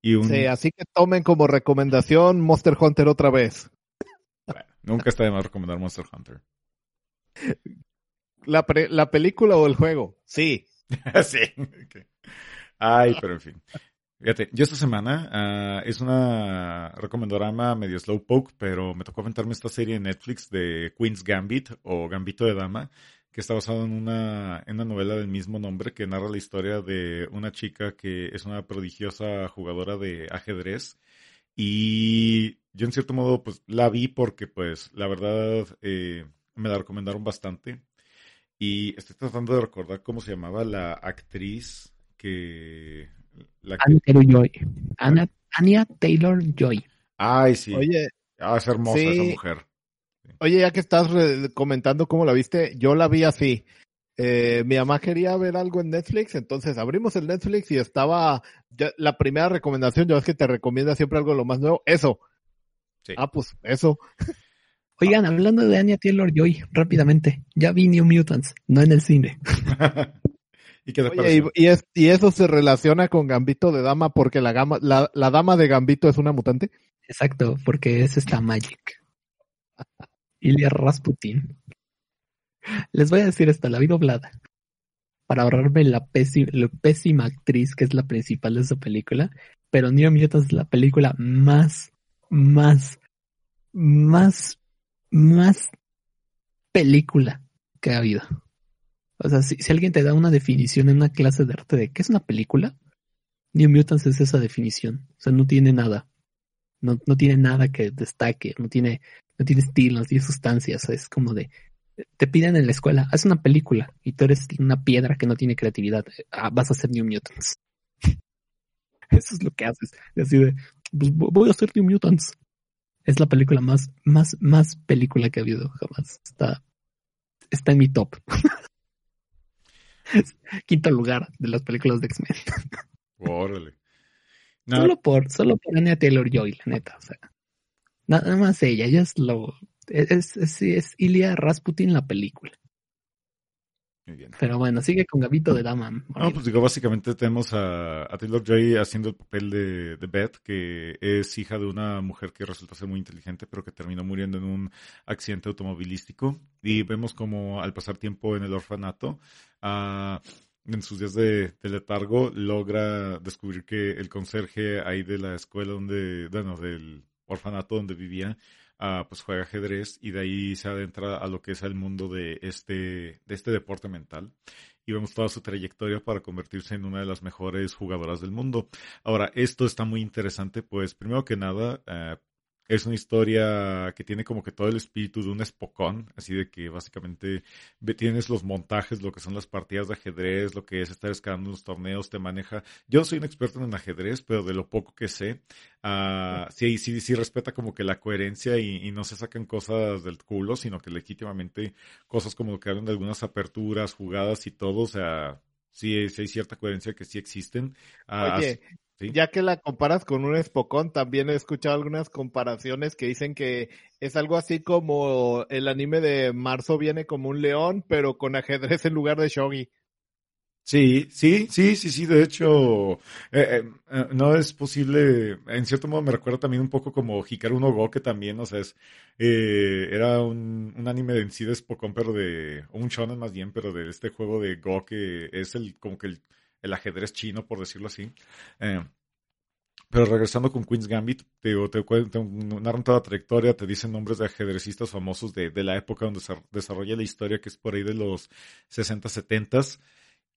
Y un, Sí, así que tomen como recomendación Monster Hunter otra vez. Nunca está de más recomendar Monster Hunter. la, pre- la película o el juego? Sí. [LAUGHS] sí. Ay, pero en fin. Fíjate, yo esta semana ah, es una recomendorama medio slowpoke, pero me tocó aventarme esta serie en Netflix de Queen's Gambit o Gambito de Dama, que está basada en una, en una novela del mismo nombre que narra la historia de una chica que es una prodigiosa jugadora de ajedrez. Y yo en cierto modo pues la vi porque pues la verdad eh, me la recomendaron bastante. Y estoy tratando de recordar cómo se llamaba la actriz que... La que... Anya Taylor-Joy. Ana- Anya Taylor-Joy. Ay, sí. Oye, Ah, es hermosa Sí. esa mujer. oye, ya que estás comentando cómo la viste, yo la vi así. Eh, mi mamá quería ver algo en Netflix, entonces abrimos el Netflix y estaba ya- la primera recomendación, yo es que te recomienda siempre algo de lo más nuevo, eso. Sí. Ah, pues eso. [LAUGHS] Oigan, hablando de Anya Taylor-Joy, rápidamente, ya vi New Mutants, no en el cine. [LAUGHS] ¿Y qué te Oye, y, y es, y eso se relaciona con Gambito de Dama porque la, gama, la, la dama de Gambito es una mutante. Exacto, porque es esta Magic. Ilya Rasputin. Les voy a decir esta, la vi doblada. Para ahorrarme la, pési- la pésima actriz que es la principal de esa película. Pero New Mutants es la película más, más, más, más película que ha habido. O sea, si, alguien te da una definición en una clase de arte de qué es una película, New Mutants es esa definición. O sea, no tiene nada. No, tiene nada que destaque, no tiene, no tiene estilo, no tiene sustancia. O sea, es como de, te piden en la escuela, haz una película y tú eres una piedra que no tiene creatividad. Ah, vas a hacer New Mutants. [LAUGHS] Eso es lo que haces. Y Así de, pues vo- voy a hacer New Mutants. Es la película más, más, más película que ha habido jamás. Está, está en mi top. [LAUGHS] Es Quinto lugar de las películas de X-Men. Órale. [LAUGHS] No, Solo por, solo por Anya Taylor Joy, la neta, o sea. Nada más ella, ella es lo, es, es, es Ilya Rasputin la película. muy bien. Pero bueno, sigue con Gabito de Dama. No, pues digo, básicamente tenemos a, a Taylor Joy haciendo el papel de, de Beth, que es hija de una mujer que resulta ser muy inteligente, pero que terminó muriendo en un accidente automovilístico. Y vemos como al pasar tiempo en el orfanato, ah, en sus días de, de letargo, logra descubrir que el conserje ahí de la escuela donde, bueno, del orfanato donde vivía, ah, pues juega ajedrez y de ahí se adentra a lo que es el mundo de este, de este deporte mental y vemos toda su trayectoria para convertirse en una de las mejores jugadoras del mundo. Ahora, esto está muy interesante, pues primero que nada, eh, es una historia que tiene como que todo el espíritu de un espocón, así de que básicamente tienes los montajes, lo que son las partidas de ajedrez, lo que es estar escalando los torneos, te maneja. Yo no soy un experto en ajedrez, pero de lo poco que sé, ah, sí, sí, sí respeta como que la coherencia y, y no se sacan cosas del culo, sino que legítimamente cosas como lo que hablan de algunas aperturas, jugadas y todo, o sea, sí, sí hay cierta coherencia que sí existen. Oye, sí. ya que la comparas con un espocón, también he escuchado algunas comparaciones que dicen que es algo así como el anime de Marzo viene como un león, pero con ajedrez en lugar de shogi. Sí, sí, sí, sí, sí, de hecho, eh, eh, eh, no es posible, en cierto modo me recuerda también un poco como Hikaru no Go, que también, o sea, es, eh, era un, un anime de en sí de Spokon, pero de, un shonen más bien, pero de este juego de Go que es el, como que el, el ajedrez chino, por decirlo así. Eh, pero regresando con Queen's Gambit, te, te, te narran toda la trayectoria, te dicen nombres de ajedrecistas famosos de, de la época donde se desarrolla la historia, que es por ahí de los 60, 70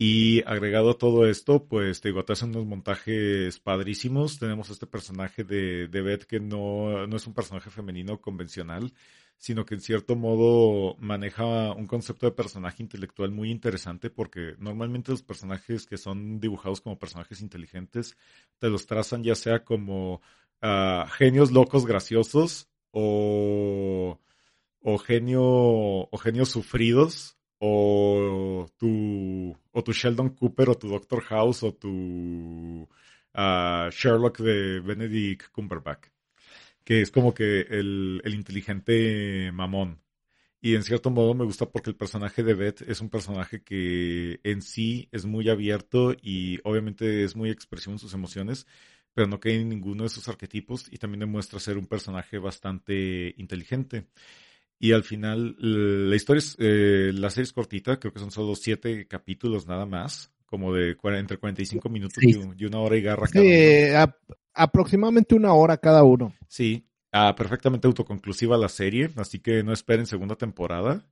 y agregado a todo esto, pues te digo, te hacen unos montajes padrísimos. Tenemos este personaje de, de Beth que no, no es un personaje femenino convencional, sino que en cierto modo maneja un concepto de personaje intelectual muy interesante porque normalmente los personajes que son dibujados como personajes inteligentes te los trazan ya sea como ah, genios locos graciosos o, o genio o genios sufridos o tu o tu Sheldon Cooper o tu Doctor House o tu ah, Sherlock de Benedict Cumberbatch que es como que el, el inteligente mamón y en cierto modo me gusta porque el personaje de Beth es un personaje que en sí es muy abierto y obviamente es muy expresivo en sus emociones, pero no cae en ninguno de sus arquetipos y también demuestra ser un personaje bastante inteligente. Y al final, la historia es, eh, la serie es cortita, creo que son solo siete capítulos nada más, como de entre 45 minutos y, una hora y garra cada uno. Aproximadamente una hora cada uno. Sí, ah, perfectamente autoconclusiva la serie, así que no esperen segunda temporada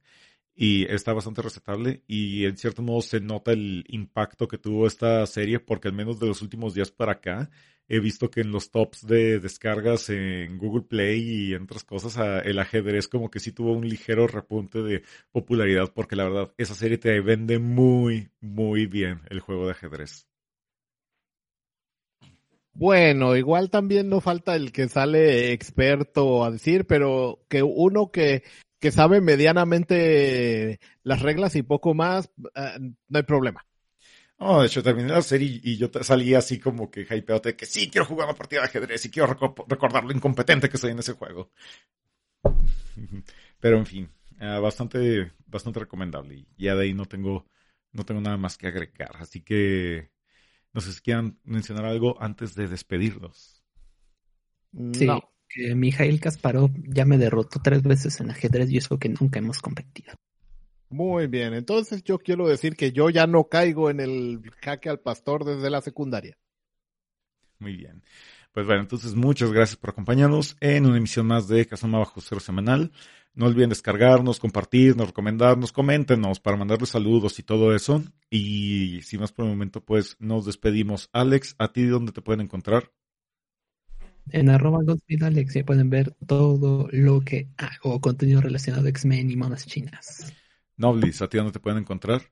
y está bastante recetable y en cierto modo se nota el impacto que tuvo esta serie porque al menos de los últimos días para acá he visto que en los tops de descargas en Google Play y en otras cosas el ajedrez como que sí tuvo un ligero repunte de popularidad porque la verdad esa serie te vende muy muy bien el juego de ajedrez. Bueno, igual también no falta el que sale experto a decir, pero que uno que que sabe medianamente las reglas y poco más, eh, no hay problema. No, de hecho, terminé la serie y yo salí así como que hypeado que sí, quiero jugar una partida de ajedrez y quiero recordar lo incompetente que soy en ese juego. [LAUGHS] Pero en fin, eh, bastante, bastante recomendable. Y ya de ahí no tengo, no tengo nada más que agregar. Así que no sé si quieran mencionar algo antes de despedirlos. Sí que Mijail Kasparov ya me derrotó tres veces en ajedrez y eso que nunca hemos competido. Muy bien, entonces yo quiero decir que yo ya no caigo en el jaque al pastor desde la secundaria. Muy bien. Pues bueno, entonces muchas gracias por acompañarnos en una emisión más de Casoma Bajo Cero Semanal. No olviden descargarnos, compartirnos, recomendarnos, coméntenos para mandarles saludos y todo eso. Y sin más por el momento, pues nos despedimos. Alex, ¿a ti dónde te pueden encontrar? En arroba Alex ya pueden ver todo lo que hago, contenido relacionado a X-Men y monas chinas. Noblis, ¿a ti dónde te pueden encontrar?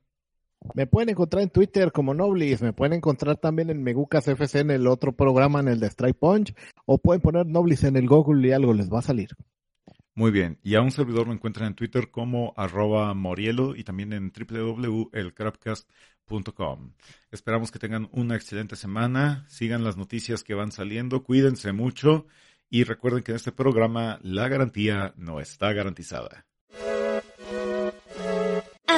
Me pueden encontrar en Twitter como Noblis, me pueden encontrar también en Megucas FC en el otro programa, en el de Strike Punch, o pueden poner Noblis en el Google y algo les va a salir. Muy bien, y a un servidor lo encuentran en Twitter como arroba Morielo y también en www.elcrapcast.com Esperamos que tengan una excelente semana, sigan las noticias que van saliendo, cuídense mucho y recuerden que en este programa la garantía no está garantizada.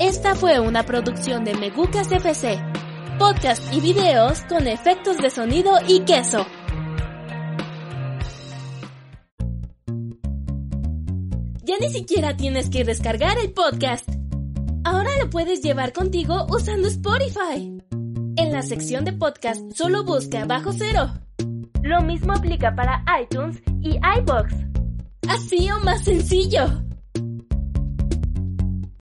Esta fue una producción de Megucas FC. Podcast y videos con efectos de sonido y queso. ya ni siquiera tienes que descargar el podcast. Ahora lo puedes llevar contigo usando Spotify. En la sección de podcast solo busca Bajo Cero. Lo mismo aplica para iTunes y iBox. Así o más sencillo.